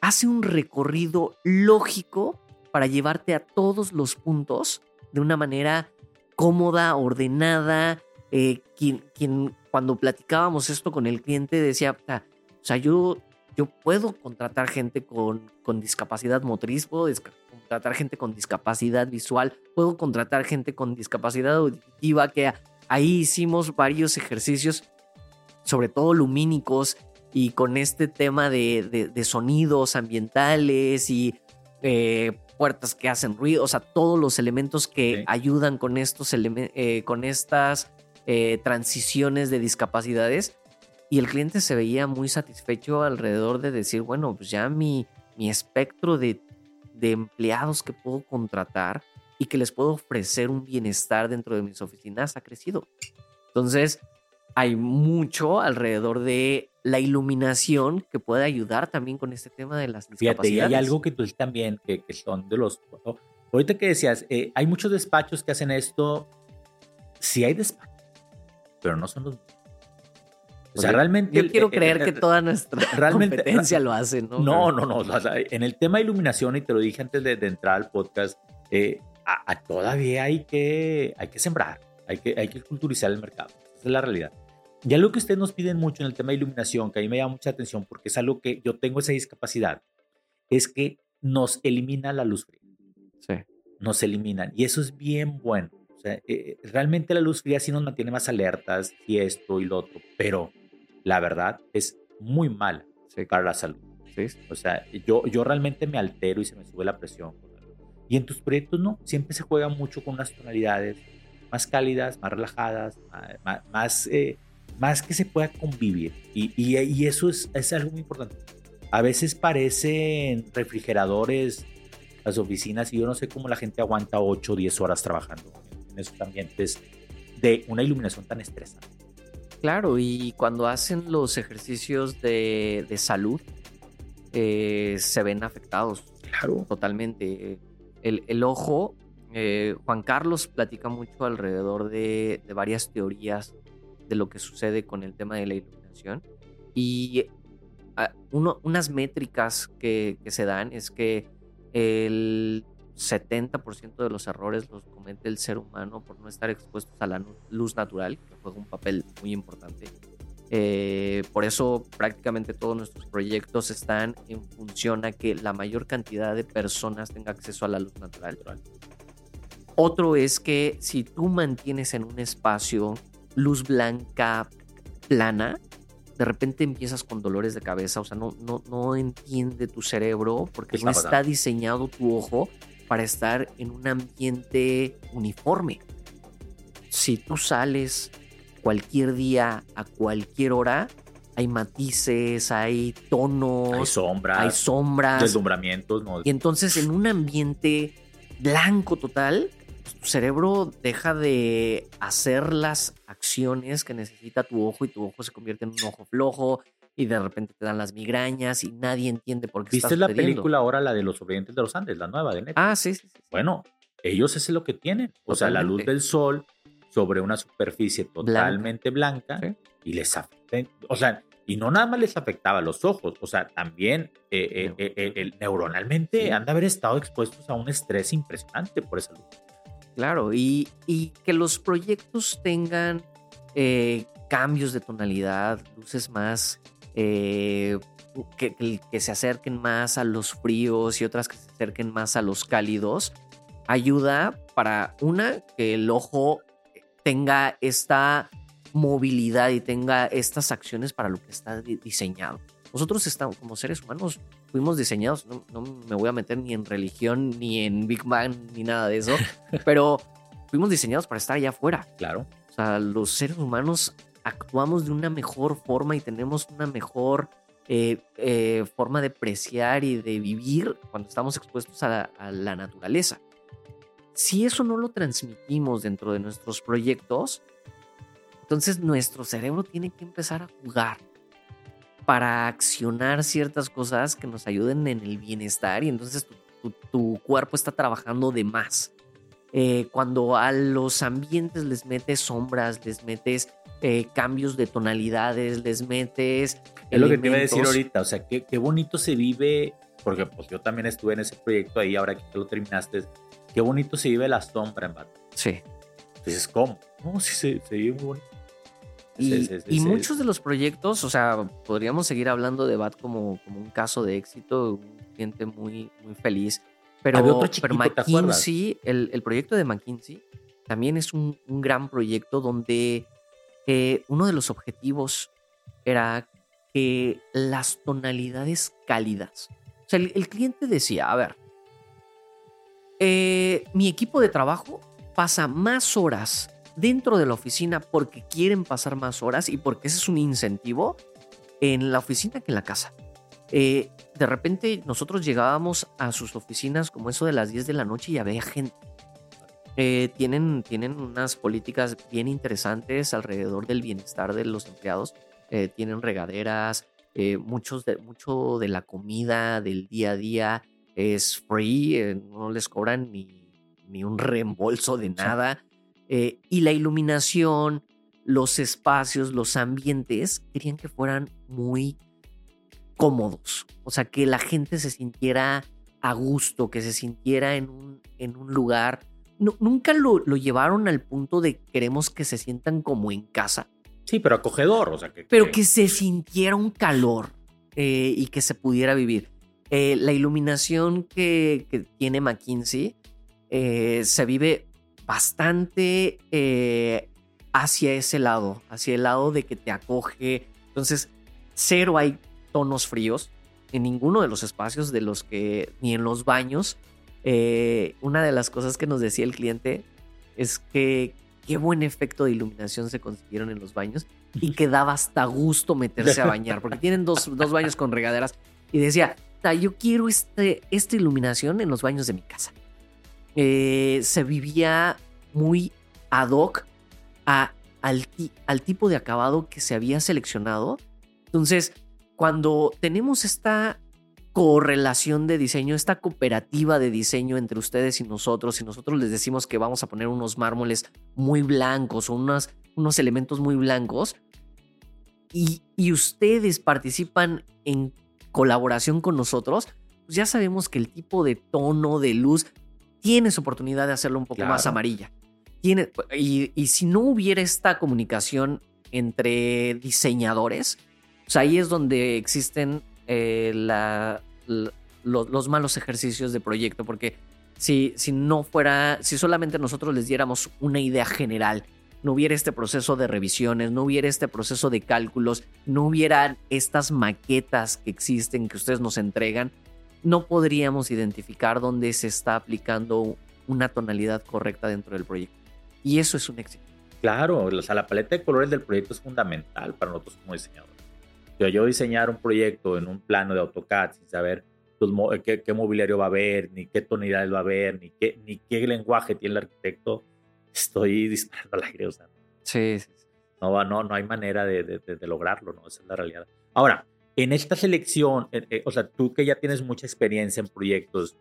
Speaker 3: hace un recorrido lógico para llevarte a todos los puntos de una manera cómoda, ordenada. Eh, quien, quien cuando platicábamos esto con el cliente decía, "Ah, o sea, yo, yo puedo contratar gente con, con discapacidad motriz, puedo contratar gente con discapacidad visual, puedo contratar gente con discapacidad auditiva, que ahí hicimos varios ejercicios, sobre todo lumínicos, y con este tema de, de- de sonidos ambientales y eh, puertas que hacen ruido, o sea, todos los elementos que ayudan con estos eh, con estas eh, transiciones de discapacidades. Y el cliente se veía muy satisfecho alrededor de decir, bueno, pues ya mi, mi espectro de de empleados que puedo contratar y que les puedo ofrecer un bienestar dentro de mis oficinas ha crecido. Entonces, hay mucho alrededor de la iluminación que puede ayudar también con este tema de las discapacidades.
Speaker 2: Fíjate, y hay algo que tú también, que, que son de los... Ahorita que decías, eh, hay muchos despachos que hacen esto, sí hay despachos, pero no son los
Speaker 3: o sea, realmente. Yo quiero creer que toda nuestra [LAUGHS] realmente, competencia [LAUGHS] lo hace, ¿no?
Speaker 2: No, no, no. en el tema de iluminación, y te lo dije antes de, entrar al podcast, eh, a, todavía hay que, hay que sembrar, hay que, hay que culturizar el mercado. Esa es la realidad. Y algo que ustedes nos piden mucho en el tema de iluminación, que a mí me llama mucha atención porque es algo que yo tengo esa discapacidad, es que nos elimina la luz fría.
Speaker 3: Sí.
Speaker 2: Nos eliminan. Y eso es bien bueno. O sea, eh, realmente la luz fría sí nos mantiene más alertas y esto y lo otro, pero la verdad es muy mala para la salud.
Speaker 3: Sí.
Speaker 2: O sea, yo, yo realmente me altero y se me sube la presión. Y en tus proyectos no, siempre se juega mucho con unas tonalidades más cálidas, más relajadas, más, eh, más, que se pueda convivir. Y, y, eso es, es, algo muy importante. A veces parecen refrigeradores las oficinas y yo no sé cómo la gente aguanta 8 o 10 horas trabajando esos ambientes de una iluminación tan estresante.
Speaker 3: Claro, y cuando hacen los ejercicios de, salud, eh, se ven afectados.
Speaker 2: Claro.
Speaker 3: Totalmente. El, ojo, eh, Juan Carlos platica mucho alrededor de, varias teorías de lo que sucede con el tema de la iluminación. Y ah, unas métricas que, que se dan es que el 70% de los errores los comete el ser humano por no estar expuestos a la luz natural, que juega un papel muy importante. Eh, por eso prácticamente todos nuestros proyectos están en función a que la mayor cantidad de personas tenga acceso a la luz natural. Otro es que si tú mantienes en un espacio luz blanca plana, de repente empiezas con dolores de cabeza, o sea, no, no, no entiende tu cerebro porque no está diseñado tu ojo para estar en un ambiente uniforme. Si tú sales cualquier día, a cualquier hora, hay matices, hay tonos,
Speaker 2: hay sombras,
Speaker 3: hay sombras,
Speaker 2: deslumbramientos.
Speaker 3: Y entonces en un ambiente blanco total, tu cerebro deja de hacer las acciones que necesita tu ojo y tu ojo se convierte en un ojo flojo, y de repente te dan las migrañas y nadie entiende por qué
Speaker 2: ¿Viste la película ahora, la de los sobrevivientes de los Andes, la nueva de Netflix?
Speaker 3: Ah, sí, sí,
Speaker 2: Bueno, ellos es lo que tienen. O sea, la luz del sol sobre una superficie totalmente blanca, y les afecta. O sea, y no nada más les afectaba a los ojos, o sea, también eh, eh, eh, neuronalmente han de haber estado expuestos a un estrés impresionante por esa luz.
Speaker 3: Claro, y, y que los proyectos tengan cambios de tonalidad, luces más eh, que, que, se acerquen más a los fríos y otras que se acerquen más a los cálidos, ayuda para una, que el ojo tenga esta movilidad y tenga estas acciones para lo que está diseñado. Nosotros estamos, como seres humanos, fuimos diseñados, no, no, me voy a meter ni en religión, ni en Big Bang, ni nada de eso, [LAUGHS] pero fuimos diseñados para estar allá afuera.
Speaker 2: Claro.
Speaker 3: O sea, los seres humanos actuamos de una mejor forma y tenemos una mejor eh, eh, forma de apreciar y de vivir cuando estamos expuestos a la, naturaleza. Si eso no lo transmitimos dentro de nuestros proyectos, entonces nuestro cerebro tiene que empezar a jugar para accionar ciertas cosas que nos ayuden en el bienestar y entonces tu, cuerpo está trabajando de más. Eh, cuando a los ambientes les metes sombras, les metes eh, cambios de tonalidades, les metes.
Speaker 2: Es lo que te iba a decir ahorita, o sea, qué, qué bonito se vive, porque pues yo también estuve en ese proyecto ahí, ahora que lo terminaste, qué bonito se vive la sombra en Bat.
Speaker 3: Sí.
Speaker 2: Entonces, ¿cómo? No, sí, se, se vive muy bonito.
Speaker 3: Y, muchos de los proyectos, o sea, podríamos seguir hablando de BAT como, como un caso de éxito, un cliente muy, muy feliz. Pero, pero McKinsey, el, el, proyecto de McKinsey también es un, un gran proyecto donde uno de los objetivos era que las tonalidades cálidas. O sea, el, cliente decía, a ver, eh, mi equipo de trabajo pasa más horas dentro de la oficina porque quieren pasar más horas y porque ese es un incentivo en la oficina que en la casa. Eh, de repente nosotros llegábamos a sus oficinas como eso de las 10 de la noche y había gente. Eh, tienen, tienen unas políticas bien interesantes alrededor del bienestar de los empleados. Eh, tienen regaderas, eh, muchos de, mucho de la comida del día a día es free, no les cobran ni, ni un reembolso de nada. y la iluminación, los espacios, los ambientes, querían que fueran muy cómodos. O sea, que la gente se sintiera a gusto, que se sintiera en un, en un lugar. Nunca lo, lo, llevaron al punto de queremos que se sientan como en casa.
Speaker 2: Sí, pero acogedor. O sea, que,
Speaker 3: pero que, se sintiera un calor eh, y que se pudiera vivir. Eh, la iluminación que, que tiene McKinsey eh, se vive bastante hacia ese lado, hacia el lado de que te acoge. Entonces, cero hay tonos fríos en ninguno de los espacios de los que, ni en los baños. Eh, una de las cosas que nos decía el cliente es que qué buen efecto de iluminación se consiguieron en los baños y que daba hasta gusto meterse a [LAUGHS] bañar, porque tienen dos, dos baños con regaderas. Y decía, yo quiero este, esta iluminación en los baños de mi casa. Eh, se vivía muy ad hoc a, al, al tipo de acabado que se había seleccionado. Entonces, cuando tenemos esta correlación de diseño, esta cooperativa de diseño entre ustedes y nosotros, y nosotros les decimos que vamos a poner unos mármoles muy blancos o unos, unos elementos muy blancos, y, y ustedes participan en colaboración con nosotros, pues ya sabemos que el tipo de tono, de luz, tienes oportunidad de hacerlo un poco más amarilla. Tiene, y, y si no hubiera esta comunicación entre diseñadores, pues ahí es donde existen eh, los malos ejercicios de proyecto, porque si, si no fuera, si solamente nosotros les diéramos una idea general, no hubiera este proceso de revisiones, no hubiera este proceso de cálculos, no hubieran estas maquetas que existen, que ustedes nos entregan, no podríamos identificar dónde se está aplicando una tonalidad correcta dentro del proyecto. Y eso es un éxito.
Speaker 2: Claro, o sea, la paleta de colores del proyecto es fundamental para nosotros como diseñadores yo diseñar un proyecto en un plano de AutoCAD sin saber qué, mobiliario va a haber, ni qué tonalidades va a haber, ni qué, ni qué lenguaje tiene el arquitecto, estoy [LAUGHS] disparando al aire. O sea,
Speaker 3: sí, sí,
Speaker 2: No, no, no hay manera de, de, lograrlo, ¿no? Esa es la realidad. Ahora, en esta selección, eh, eh, o sea, tú que ya tienes mucha experiencia en proyectos,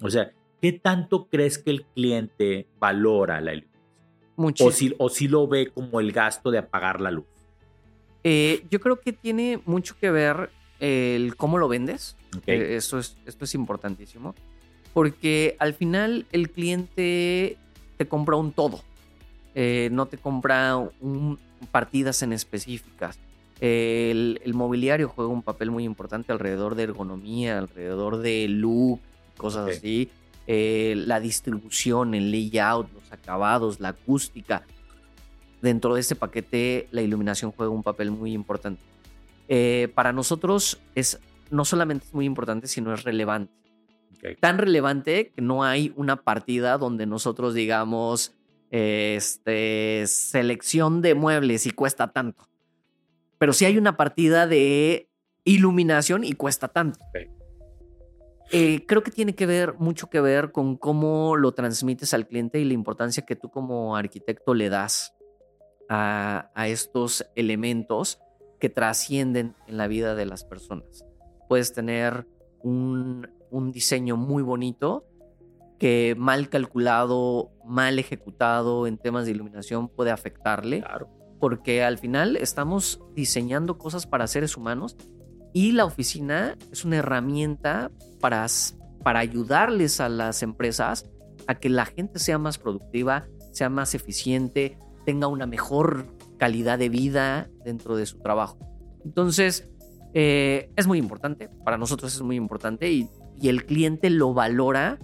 Speaker 2: o sea, ¿qué tanto crees que el cliente valora la iluminación?
Speaker 3: Mucho.
Speaker 2: O si, o si lo ve como el gasto de apagar la luz.
Speaker 3: Eh, yo creo que tiene mucho que ver el cómo lo vendes. Eh, esto, es, esto es importantísimo. Porque al final el cliente te compra un todo. Eh, no te compra un, partidas en específicas. El, mobiliario juega un papel muy importante alrededor de ergonomía, alrededor de look, cosas así. la distribución, el layout, los acabados, la acústica dentro de este paquete la iluminación juega un papel muy importante. Eh, para nosotros es no solamente es muy importante, sino es relevante. Tan relevante que no hay una partida donde nosotros digamos este, selección de muebles y cuesta tanto. Pero sí hay una partida de iluminación y cuesta tanto. Eh, creo que tiene que ver mucho que ver con cómo lo transmites al cliente y la importancia que tú como arquitecto le das a, estos elementos que trascienden en la vida de las personas. Puedes tener un, diseño muy bonito que mal calculado, mal ejecutado en temas de iluminación puede afectarle. Porque al final estamos diseñando cosas para seres humanos y la oficina es una herramienta para, para ayudarles a las empresas a que la gente sea más productiva, sea más eficiente, tenga una mejor calidad de vida dentro de su trabajo. Entonces, eh, es muy importante, para nosotros es muy importante y, el cliente lo valora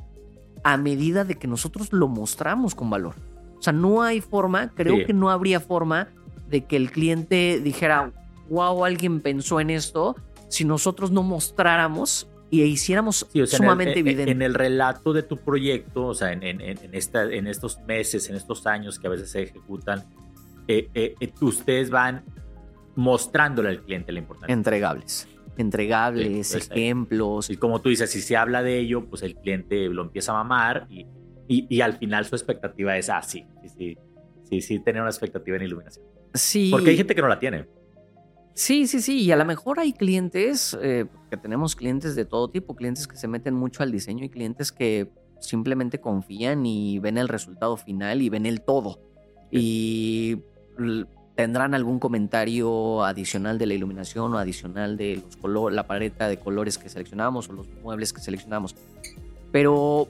Speaker 3: a medida de que nosotros lo mostramos con valor. O sea, no hay forma, creo que no habría forma de que el cliente dijera, wow, alguien pensó en esto, si nosotros no mostráramos y hiciéramos sumamente evidente.
Speaker 2: En el relato de tu proyecto, o sea, en, en, en, esta, en estos meses, en estos años que a veces se ejecutan, eh, eh, eh, ustedes van mostrándole al cliente la importancia.
Speaker 3: Entregables. entregables,
Speaker 2: Sí,
Speaker 3: ejemplos.
Speaker 2: Y como tú dices, si se habla de ello, pues el cliente lo empieza a mamar y, y, y al final su expectativa es, ah, sí, sí, sí, sí, sí, tener una expectativa en iluminación.
Speaker 3: Sí.
Speaker 2: Porque hay gente que no la tiene.
Speaker 3: Sí, sí, sí. Y a lo mejor hay clientes, eh, que tenemos clientes de todo tipo, clientes que se meten mucho al diseño y clientes que simplemente confían y ven el resultado final y ven el todo. Y tendrán algún comentario adicional de la iluminación o adicional de los colores, la paleta de colores que seleccionamos o los muebles que seleccionamos. Pero,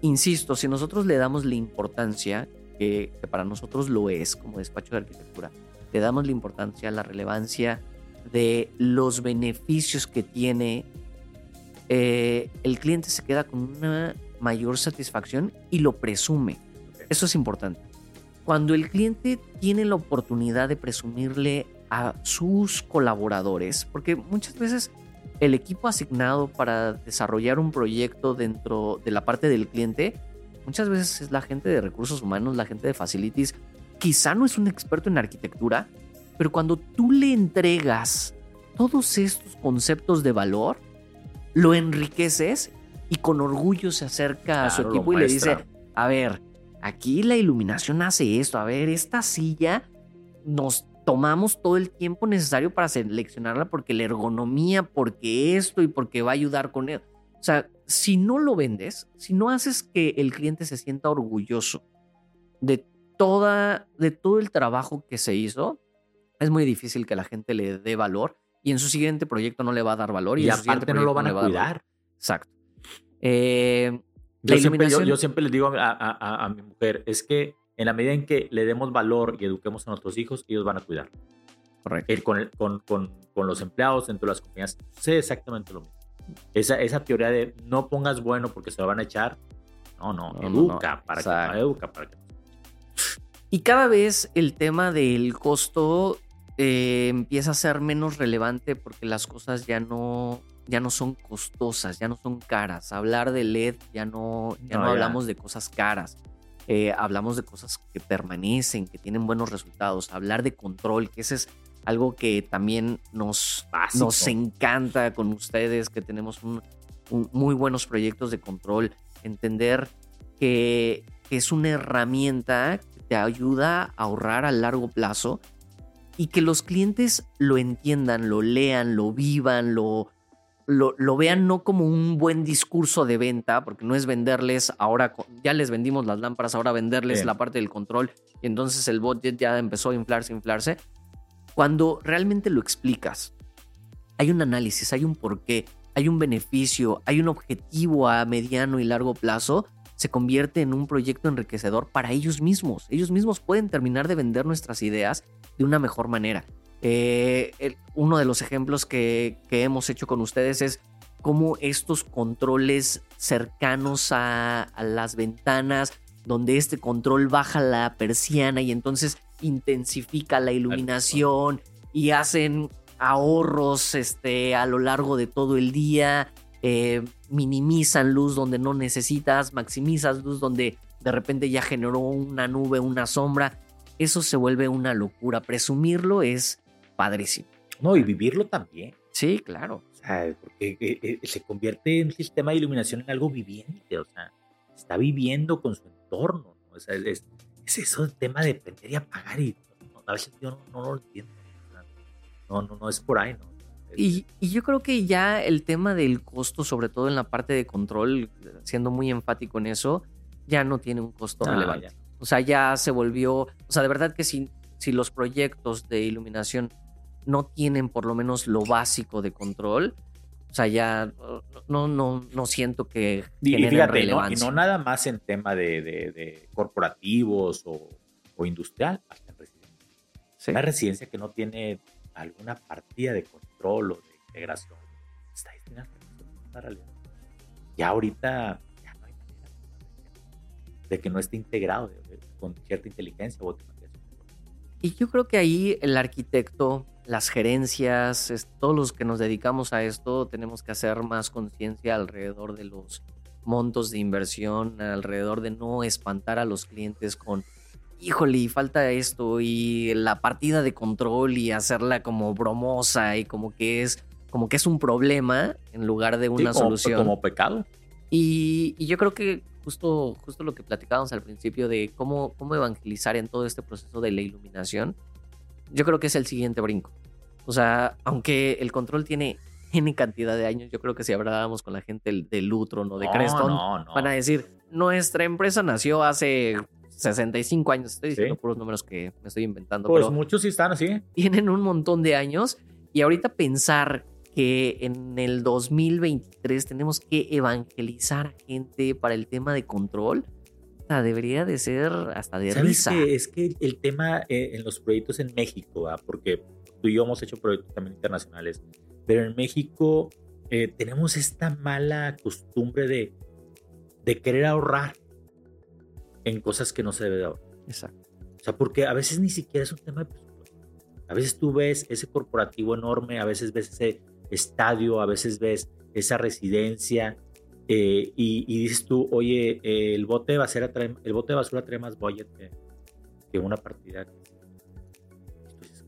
Speaker 3: insisto, si nosotros le damos la importancia que, que para nosotros lo es como despacho de arquitectura, le damos la importancia, la relevancia de los beneficios que tiene, eh, el cliente se queda con una mayor satisfacción y lo presume. Eso es importante. Cuando el cliente tiene la oportunidad de presumirle a sus colaboradores, porque muchas veces el equipo asignado para desarrollar un proyecto dentro de la parte del cliente, muchas veces es la gente de recursos humanos, la gente de facilities, quizá no es un experto en arquitectura, pero cuando tú le entregas todos estos conceptos de valor, lo enriqueces y con orgullo se acerca a su
Speaker 2: Claro,
Speaker 3: equipo y le dice, a ver, aquí la iluminación hace esto, a ver, esta silla nos tomamos todo el tiempo necesario para seleccionarla porque la ergonomía, porque esto y porque va a ayudar con él. O sea, si no lo vendes, si no haces que el cliente se sienta orgulloso de toda de todo el trabajo que se hizo, es muy difícil que la gente le dé valor y en su siguiente proyecto no le va a dar valor y,
Speaker 2: Y
Speaker 3: en su
Speaker 2: aparte no lo van a
Speaker 3: dar valor.
Speaker 2: cuidar.
Speaker 3: Exacto. Eh,
Speaker 2: Yo siempre, yo, yo siempre les digo a, a- a- a mi mujer, es que en la medida en que le demos valor y eduquemos a nuestros hijos, ellos van a cuidar.
Speaker 3: correcto.
Speaker 2: El- con, el- con, con, con los empleados dentro de las compañías, sé exactamente lo mismo. Esa, esa teoría de no pongas bueno porque se lo van a echar, no, no,
Speaker 3: No, no,
Speaker 2: educa,
Speaker 3: no.
Speaker 2: para
Speaker 3: Exacto.
Speaker 2: que, educa para que
Speaker 3: Y cada vez el tema del costo eh, empieza a ser menos relevante porque las cosas ya no, ya no son costosas, ya no son caras. Hablar de LED ya no, ya
Speaker 2: No,
Speaker 3: no,
Speaker 2: ya.
Speaker 3: hablamos de cosas caras. Eh, hablamos de cosas que permanecen, que tienen buenos resultados. Hablar de control, que ese es algo que también nos,
Speaker 2: Básico.
Speaker 3: nos encanta con ustedes, que tenemos un- un- muy buenos proyectos de control. Entender que, que es una herramienta que te ayuda a ahorrar a largo plazo y que los clientes lo entiendan, lo lean, lo vivan, lo, lo, lo vean no como un buen discurso de venta, porque no es venderles ahora, ya les vendimos las lámparas, ahora venderles
Speaker 2: Bien.
Speaker 3: la parte del control y entonces el budget ya empezó a inflarse, inflarse. Cuando realmente lo explicas, hay un análisis, hay un porqué, hay un beneficio, hay un objetivo a mediano y largo plazo, se convierte en un proyecto enriquecedor para ellos mismos. Ellos mismos pueden terminar de vender nuestras ideas de una mejor manera. Eh, el- uno de los ejemplos que, que hemos hecho con ustedes es cómo estos controles cercanos a, a las ventanas, donde este control baja la persiana y entonces intensifica la iluminación y hacen ahorros este, a lo largo de todo el día, eh, minimizan luz donde no necesitas, maximizas luz donde de repente ya generó una nube, una sombra. Eso se vuelve una locura. Presumirlo es padrísimo.
Speaker 2: No, y vivirlo también.
Speaker 3: Sí, claro.
Speaker 2: O sea, porque eh, eh, se convierte en un sistema de iluminación en algo viviente. O sea, está viviendo con su entorno. ¿no? O sea, es, es eso el tema de prender y apagar. Y no, a veces yo no, no lo entiendo. No, no, no es por ahí, ¿no?
Speaker 3: Y, y yo creo que ya el tema del costo, sobre todo en la parte de control, siendo muy enfático en eso, ya no tiene un costo
Speaker 2: Ah,
Speaker 3: relevante.
Speaker 2: ya.
Speaker 3: O sea, ya se volvió, o sea, de verdad que si, si los proyectos de iluminación no tienen por lo menos lo básico de control, o sea, ya uh, no, no, no siento que
Speaker 2: Y, fíjate, ¿no? y
Speaker 3: relevancia.
Speaker 2: no nada más en tema de, de- de corporativos o, o industrial, hasta en residencia.
Speaker 3: Sí.
Speaker 2: Una residencia que no tiene alguna partida de control o de integración está destinada a esta realidad. Ya ahorita ya no hay manera de que no esté integrado de- de- con cierta inteligencia o automatización.
Speaker 3: Y yo creo que ahí el arquitecto, las gerencias, es- todos los que nos dedicamos a esto, tenemos que hacer más conciencia alrededor de los montos de inversión, alrededor de no espantar a los clientes con, híjole, y falta esto, y la partida de control y hacerla como bromosa y como que es como que es un problema en lugar de una
Speaker 2: como,
Speaker 3: solución.
Speaker 2: Como pecado.
Speaker 3: Y, y, yo creo que justo, justo lo que platicábamos al principio de cómo, cómo evangelizar en todo este proceso de la iluminación, yo creo que es el siguiente brinco. O sea, aunque el control tiene N cantidad de años, yo creo que si hablábamos con la gente de Lutron o de
Speaker 2: No,
Speaker 3: Creston,
Speaker 2: no, no.
Speaker 3: van a decir, nuestra empresa nació hace 65 años. Estoy diciendo
Speaker 2: Sí.
Speaker 3: puros números que me estoy inventando,
Speaker 2: Pues
Speaker 3: pero
Speaker 2: muchos sí están así.
Speaker 3: tienen un montón de años y ahorita pensar que en el 2023 tenemos que evangelizar a gente para el tema de control, debería de ser hasta de
Speaker 2: ¿Sabes
Speaker 3: risa.
Speaker 2: qué? Es que el tema eh, en los proyectos en México, ¿verdad? porque tú y yo hemos hecho proyectos también internacionales, pero en México eh, tenemos esta mala costumbre de, de querer ahorrar en cosas que no se debe de ahorrar.
Speaker 3: Exacto.
Speaker 2: O sea, porque a veces ni siquiera es un tema de presupuesto. A veces tú ves ese corporativo enorme, a veces ves ese estadio, a veces ves esa residencia eh, y, y dices tú, oye, eh, el, bote de basura trae, el bote de basura trae más budget que, que una partida. Entonces.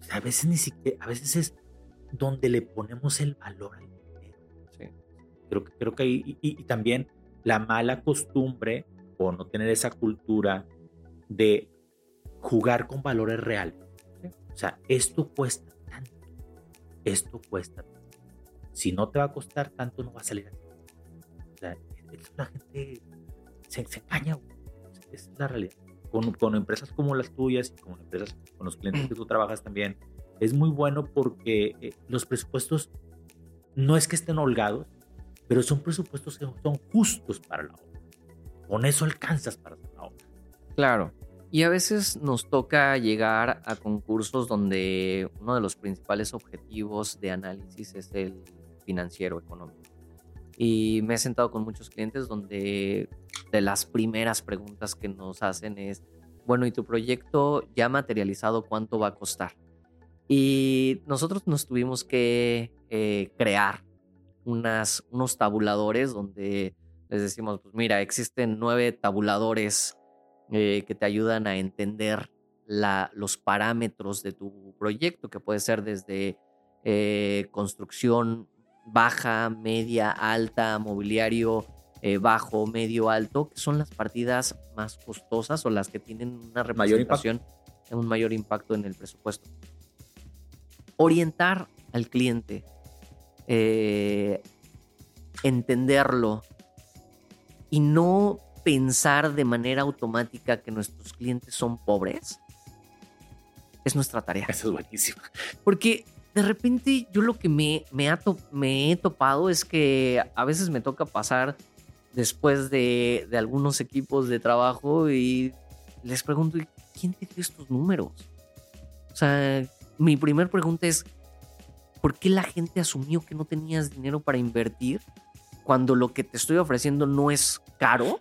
Speaker 2: O sea, a veces ni siquiera, a veces es donde le ponemos el valor al dinero.
Speaker 3: Sí.
Speaker 2: Creo que, creo que ahí, y, y- y también la mala costumbre o no tener esa cultura de jugar con valores reales. O sea, esto cuesta tanto. Esto cuesta tanto. Si no te va a costar tanto, no va a salir así. O sea, la gente se, se engaña. es la realidad. Con, con empresas como las tuyas y con empresas, con los clientes que tú trabajas también, es muy bueno porque eh, los presupuestos no es que estén holgados, pero son presupuestos que son justos para la obra. Con eso alcanzas para la obra.
Speaker 3: Claro. Y a veces nos toca llegar a concursos donde uno de los principales objetivos de análisis es el financiero económico. Y me he sentado con muchos clientes donde de las primeras preguntas que nos hacen es, bueno, ¿y tu proyecto ya materializado cuánto va a costar? Y nosotros nos tuvimos que eh, crear unos tabuladores donde les decimos, pues mira, existen nueve tabuladores eh, que te ayudan a entender la, los parámetros de tu proyecto, que puede ser desde eh, construcción baja, media, alta, mobiliario eh, bajo, medio, alto, que son las partidas más costosas o las que tienen una
Speaker 2: Mayor
Speaker 3: representación, un mayor impacto en el presupuesto. Orientar al cliente, entenderlo y no pensar de manera automática que nuestros clientes son pobres es nuestra tarea.
Speaker 2: Eso es buenísimo.
Speaker 3: Porque de repente yo lo que me, me, ha to- me he topado es que a veces me toca pasar después de, de algunos equipos de trabajo y les pregunto, "¿Y ¿quién te dio estos números? O sea, mi primer pregunta es, ¿por qué la gente asumió que no tenías dinero para invertir cuando lo que te estoy ofreciendo no es caro,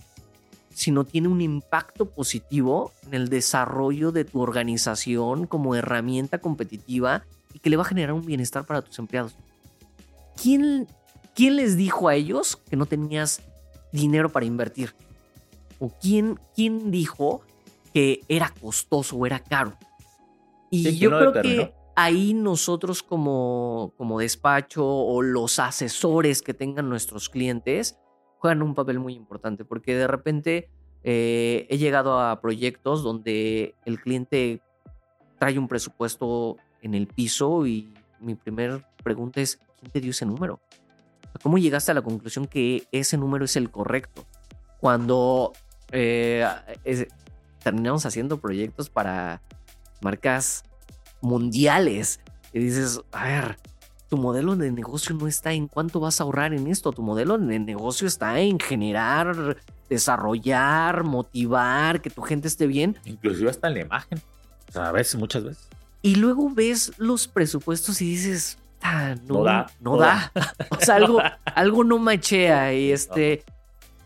Speaker 3: sino tiene un impacto positivo en el desarrollo de tu organización como herramienta competitiva y que le va a generar un bienestar para tus empleados? ¿Quién, quién les dijo a ellos que no tenías dinero para invertir? ¿O quién, quién dijo que era costoso o era caro? Y
Speaker 2: Sí, ¿quién
Speaker 3: yo creo que ahí nosotros como, como despacho o los asesores que tengan nuestros clientes juegan un papel muy importante porque de repente eh, he llegado a proyectos donde el cliente trae un presupuesto en el piso y mi primera pregunta es, ¿quién te dio ese número? ¿Cómo llegaste a la conclusión que ese número es el correcto? Cuando eh, terminamos haciendo proyectos para marcas mundiales y dices, a ver, tu modelo de negocio no está en cuánto vas a ahorrar en esto, tu modelo de negocio está en generar, desarrollar, motivar, que tu gente esté bien.
Speaker 2: Inclusive hasta en la imagen. O sea, a veces, muchas veces.
Speaker 3: Y luego ves los presupuestos y dices, "Ah, no,
Speaker 2: No da,
Speaker 3: no
Speaker 2: no
Speaker 3: da. [LAUGHS] o sea, algo, [LAUGHS] algo no machea y este...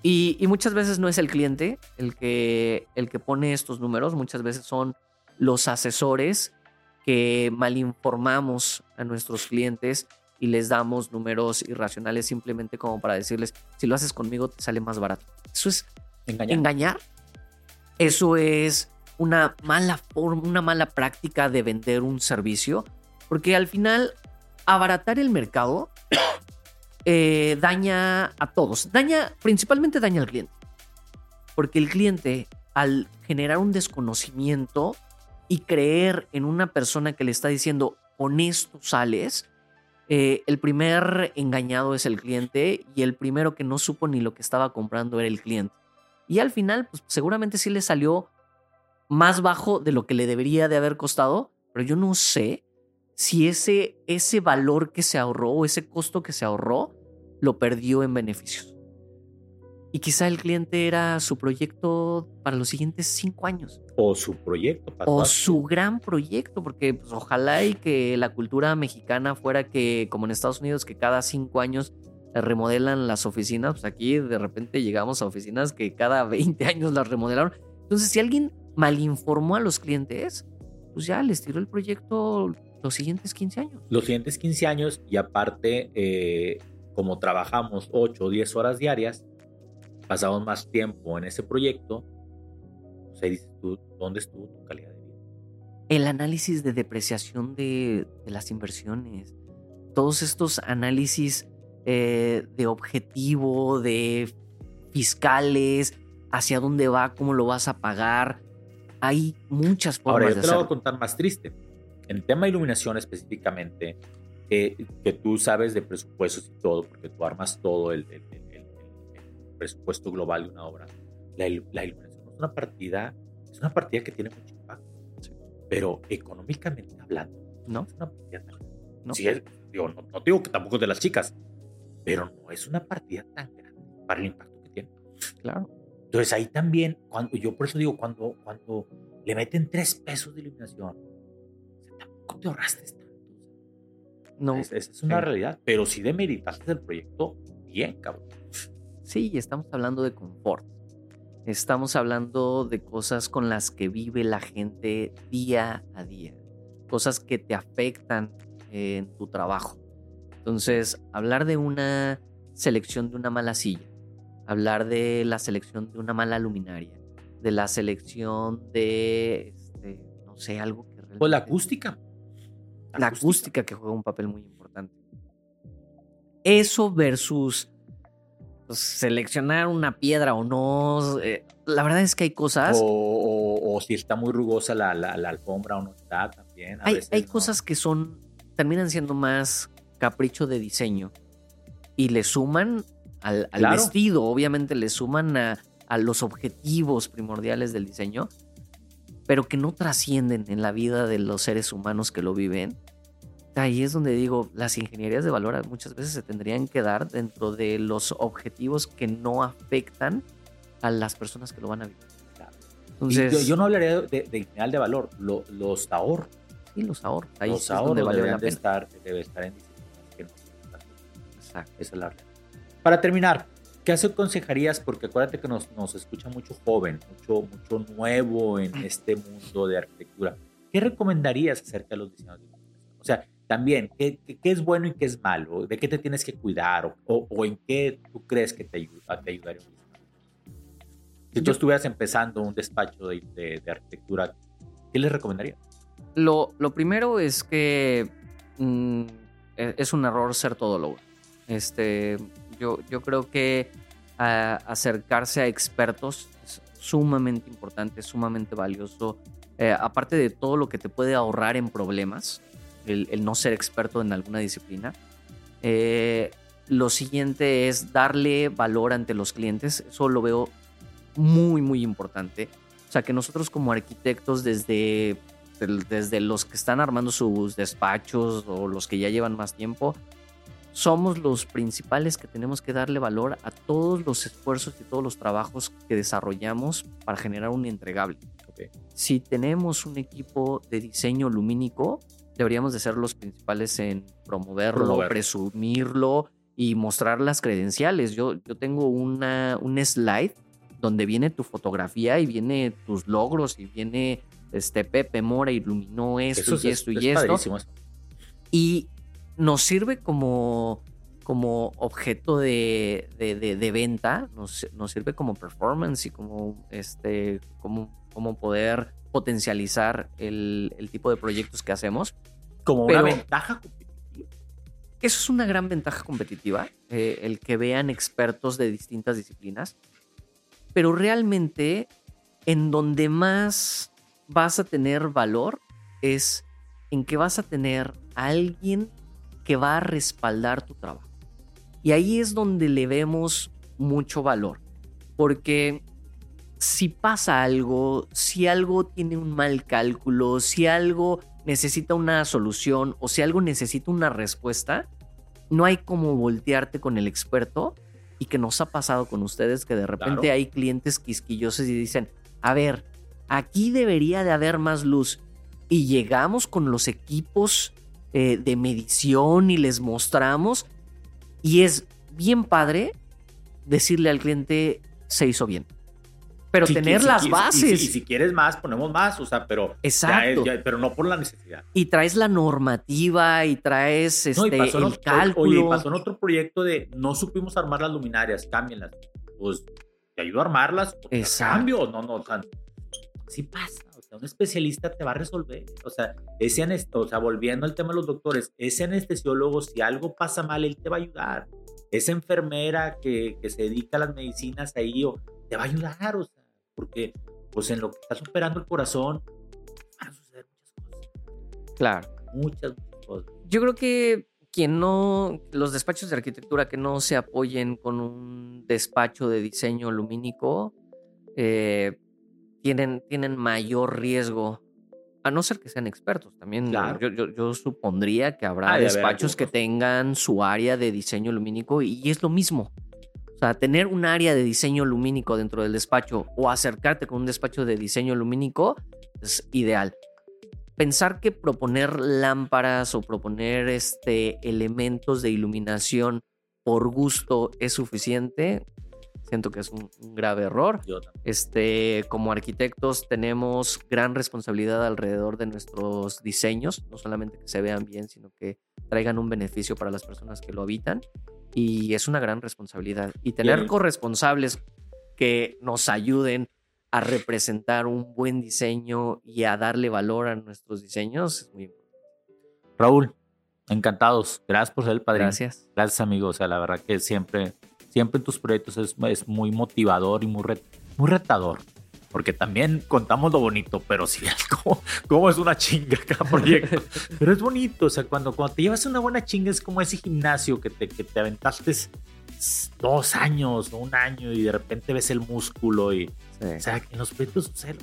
Speaker 3: Y, y muchas veces no es el cliente el que, el que pone estos números, muchas veces son los asesores que malinformamos a nuestros clientes y les damos números irracionales simplemente como para decirles, si lo haces conmigo te sale más barato. Eso es
Speaker 2: Engañar.
Speaker 3: engañar. Eso es una mala forma, una mala práctica de vender un servicio, porque al final abaratar el mercado [COUGHS] eh, daña a todos. Daña, principalmente daña al cliente. Porque el cliente, al generar un desconocimiento y creer en una persona que le está diciendo, honesto sales, eh, el primer engañado es el cliente y el primero que no supo ni lo que estaba comprando era el cliente. Y al final, pues seguramente sí le salió más bajo de lo que le debería de haber costado, pero yo no sé si ese, ese valor que se ahorró o ese costo que se ahorró lo perdió en beneficios. Y quizá el cliente era su proyecto para los siguientes cinco años.
Speaker 2: O su proyecto.
Speaker 3: Para o su gran proyecto, porque pues, ojalá y que la cultura mexicana fuera que, como en Estados Unidos, que cada cinco años remodelan las oficinas, pues aquí de repente llegamos a oficinas que cada 20 años las remodelaron. Entonces, si alguien malinformó a los clientes, pues ya les tiró el proyecto los siguientes 15 años.
Speaker 2: Los siguientes 15 años y aparte, eh, como trabajamos 8 o 10 horas diarias, pasamos más tiempo en ese proyecto, o sea, dices tú, ¿dónde estuvo tu calidad de vida?
Speaker 3: El análisis de depreciación de, las inversiones, todos estos análisis eh, de objetivo, de fiscales, hacia dónde va, cómo lo vas a pagar. Hay muchas formas
Speaker 2: Ahora, yo
Speaker 3: te
Speaker 2: lo voy a contar más triste. En tema de iluminación específicamente, que tú sabes de presupuestos y todo, porque tú armas todo el, presupuesto global de una obra, la, iluminación es una partida, es una partida que tiene mucho impacto, pero económicamente hablando, no es una partida tan no. no, digo que tampoco es de las chicas, pero no es una partida tan grande para el impacto que tiene.
Speaker 3: Claro.
Speaker 2: Entonces ahí también, cuando yo por eso digo, cuando, cuando le meten tres pesos de iluminación, tampoco te ahorraste tanto. No. Esa es una realidad, pero si demeritaste el proyecto, bien, cabrón.
Speaker 3: Sí, estamos hablando de confort. Estamos hablando de cosas con las que vive la gente día a día. Cosas que te afectan en tu trabajo. Entonces, hablar de una selección de una mala silla, hablar de la selección de una mala luminaria, de la selección de, este, no sé, algo que
Speaker 2: realmente... Pues la acústica.
Speaker 3: La, acústica que juega un papel muy importante. Eso versus pues, seleccionar una piedra o no. Eh, la verdad es que hay cosas.
Speaker 2: O, si está muy rugosa la, alfombra o no está también.
Speaker 3: hay, cosas que son. terminan siendo más capricho de diseño y le suman al, vestido, obviamente le suman a, a los objetivos primordiales del diseño, pero que no trascienden en la vida de los seres humanos que lo viven ahí es donde digo, las ingenierías de valor muchas veces se tendrían que dar dentro de los objetivos que no afectan a las personas que lo van a vivir.
Speaker 2: Entonces, yo, no hablaría de, de ingeniería de valor, los ahorros.
Speaker 3: Sí, los ahorros.
Speaker 2: Ahí los ahorros deben de estar, debe estar en disciplinas que no Exacto. Esa es la realidad. Para terminar, ¿qué aconsejarías? Porque acuérdate que nos, nos escucha mucho joven, mucho, mucho nuevo en este mundo de arquitectura. ¿Qué recomendarías acerca de los diseñadores? O sea, también, ¿qué, ¿qué, es bueno y qué es malo? ¿De qué te tienes que cuidar? ¿O, o, en qué tú crees que te, ayuda, te ayudaría? Si tú estuvieras empezando un despacho de, de, arquitectura, ¿qué les recomendaría?
Speaker 3: Lo, lo primero es que mm, e, es un error ser todólogo. Este, yo, yo creo que acercarse a expertos es sumamente importante, sumamente valioso. Eh, aparte de todo lo que te puede ahorrar en problemas, el, no ser experto en alguna disciplina. Eh, lo siguiente es darle valor ante los clientes. Eso lo veo muy, muy importante. O sea, que nosotros como arquitectos, desde, desde los que están armando sus despachos o los que ya llevan más tiempo, somos los principales que tenemos que darle valor a todos los esfuerzos y todos los trabajos que desarrollamos para generar un entregable. Si tenemos un equipo de diseño lumínico, deberíamos de ser los principales en promoverlo, presumirlo y mostrar las credenciales. Yo, yo tengo una, un slide donde viene tu fotografía y viene tus logros y viene este Pepe Mora iluminó esto y esto y esto. Y nos sirve como, como objeto de, de, venta, nos, nos, sirve como performance y como, este, como, como poder potencializar el, el tipo de proyectos que hacemos.
Speaker 2: Como una ventaja competitiva.
Speaker 3: eso es una gran ventaja competitiva, eh, el que vean expertos de distintas disciplinas, pero realmente en donde más vas a tener valor es en que vas a tener a alguien que va a respaldar tu trabajo. Y ahí es donde le vemos mucho valor, porque si pasa algo, si algo tiene un mal cálculo, si algo necesita una solución o si algo necesita una respuesta, no hay como voltearte con el experto y que nos ha pasado con ustedes que de repente hay clientes quisquillosos y dicen, a ver, aquí debería de haber más luz. Y llegamos con los equipos eh, de medición y les mostramos y es bien padre decirle al cliente, se hizo bien. Pero tener las bases.
Speaker 2: Y si, quieres más, ponemos más, o sea, pero. Exacto. pero no por la necesidad.
Speaker 3: Y traes la normativa y traes este, el cálculo.
Speaker 2: Oye, pasó en otro proyecto de no supimos armar las luminarias, cámbienlas. Pues te ayudo a armarlas. Exacto. Cambio, no, no, o sea, sí pasa. O sea, un especialista te va a resolver. O sea, ese o sea, volviendo al tema de los doctores, ese anestesiólogo, si algo pasa mal, él te va a ayudar. Esa enfermera que, que se dedica a las medicinas ahí, o, te va a ayudar, o sea porque pues en lo que estás operando el corazón van a suceder muchas cosas.
Speaker 3: Claro.
Speaker 2: Muchas, cosas.
Speaker 3: Yo creo que quien no, los despachos de arquitectura que no se apoyen con un despacho de diseño lumínico, eh, tienen, tienen mayor riesgo, a no ser que sean expertos. También yo, supondría que habrá despachos que tengan su área de diseño lumínico y es lo mismo. O sea, tener un área de diseño lumínico dentro del despacho o acercarte con un despacho de diseño lumínico es ideal. Pensar que proponer lámparas o proponer este, elementos de iluminación por gusto es suficiente, siento que es un, grave error. Este, como arquitectos tenemos gran responsabilidad alrededor de nuestros diseños, no solamente que se vean bien, sino que traigan un beneficio para las personas que lo habitan y es una gran responsabilidad. Y tener corresponsables que nos ayuden a representar un buen diseño y a darle valor a nuestros diseños es muy importante.
Speaker 2: Raúl, encantados. Gracias por ser el padrino.
Speaker 3: Gracias.
Speaker 2: Gracias, amigos. O sea, la verdad que siempre, siempre en tus proyectos es, es muy motivador y muy, muy retador porque también contamos lo bonito, pero si ves cómo, es una chinga cada proyecto. [LAUGHS] pero es bonito, o sea, cuando, cuando te llevas una buena chinga es como ese gimnasio que te, que te aventaste dos años o un año y de repente ves el músculo y, o sea, en los proyectos cero.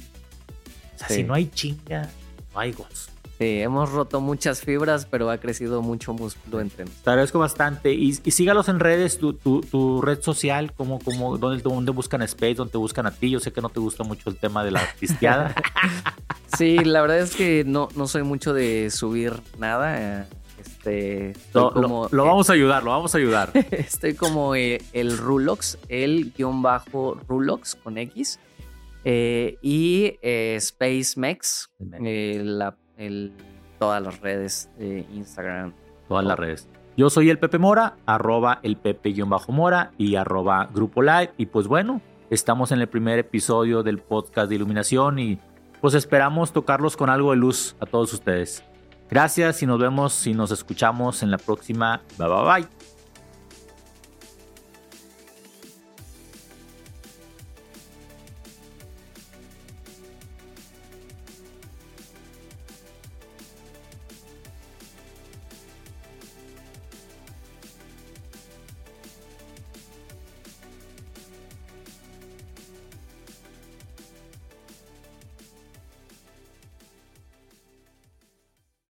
Speaker 2: O sea, si no hay chinga, no hay gozo.
Speaker 3: Sí, hemos roto muchas fibras, pero ha crecido mucho músculo entre nosotros.
Speaker 2: Te agradezco bastante. Y, sígalos en redes, tu, tu, red social, como, como, ¿dónde, ¿dónde, buscan Space? ¿Dónde te buscan a ti? Yo sé que no te gusta mucho el tema de la pisteada. [LAUGHS]
Speaker 3: sí, la verdad es que no, no soy mucho de subir nada. Este,
Speaker 2: lo, como, lo, vamos a ayudar, lo vamos a ayudar. [LAUGHS]
Speaker 3: estoy como eh, el Rulox, el guion bajo Rulox con X. Eh, y eh, Space Mex, la todas las redes de Instagram.
Speaker 2: Todas las redes. Yo soy el Pepe Mora, arroba el Pepe-Mora y arroba Grupo Live. Y pues bueno, estamos en el primer episodio del podcast de iluminación y pues esperamos tocarlos con algo de luz a todos ustedes. Gracias y nos vemos y nos escuchamos en la próxima. Bye bye bye.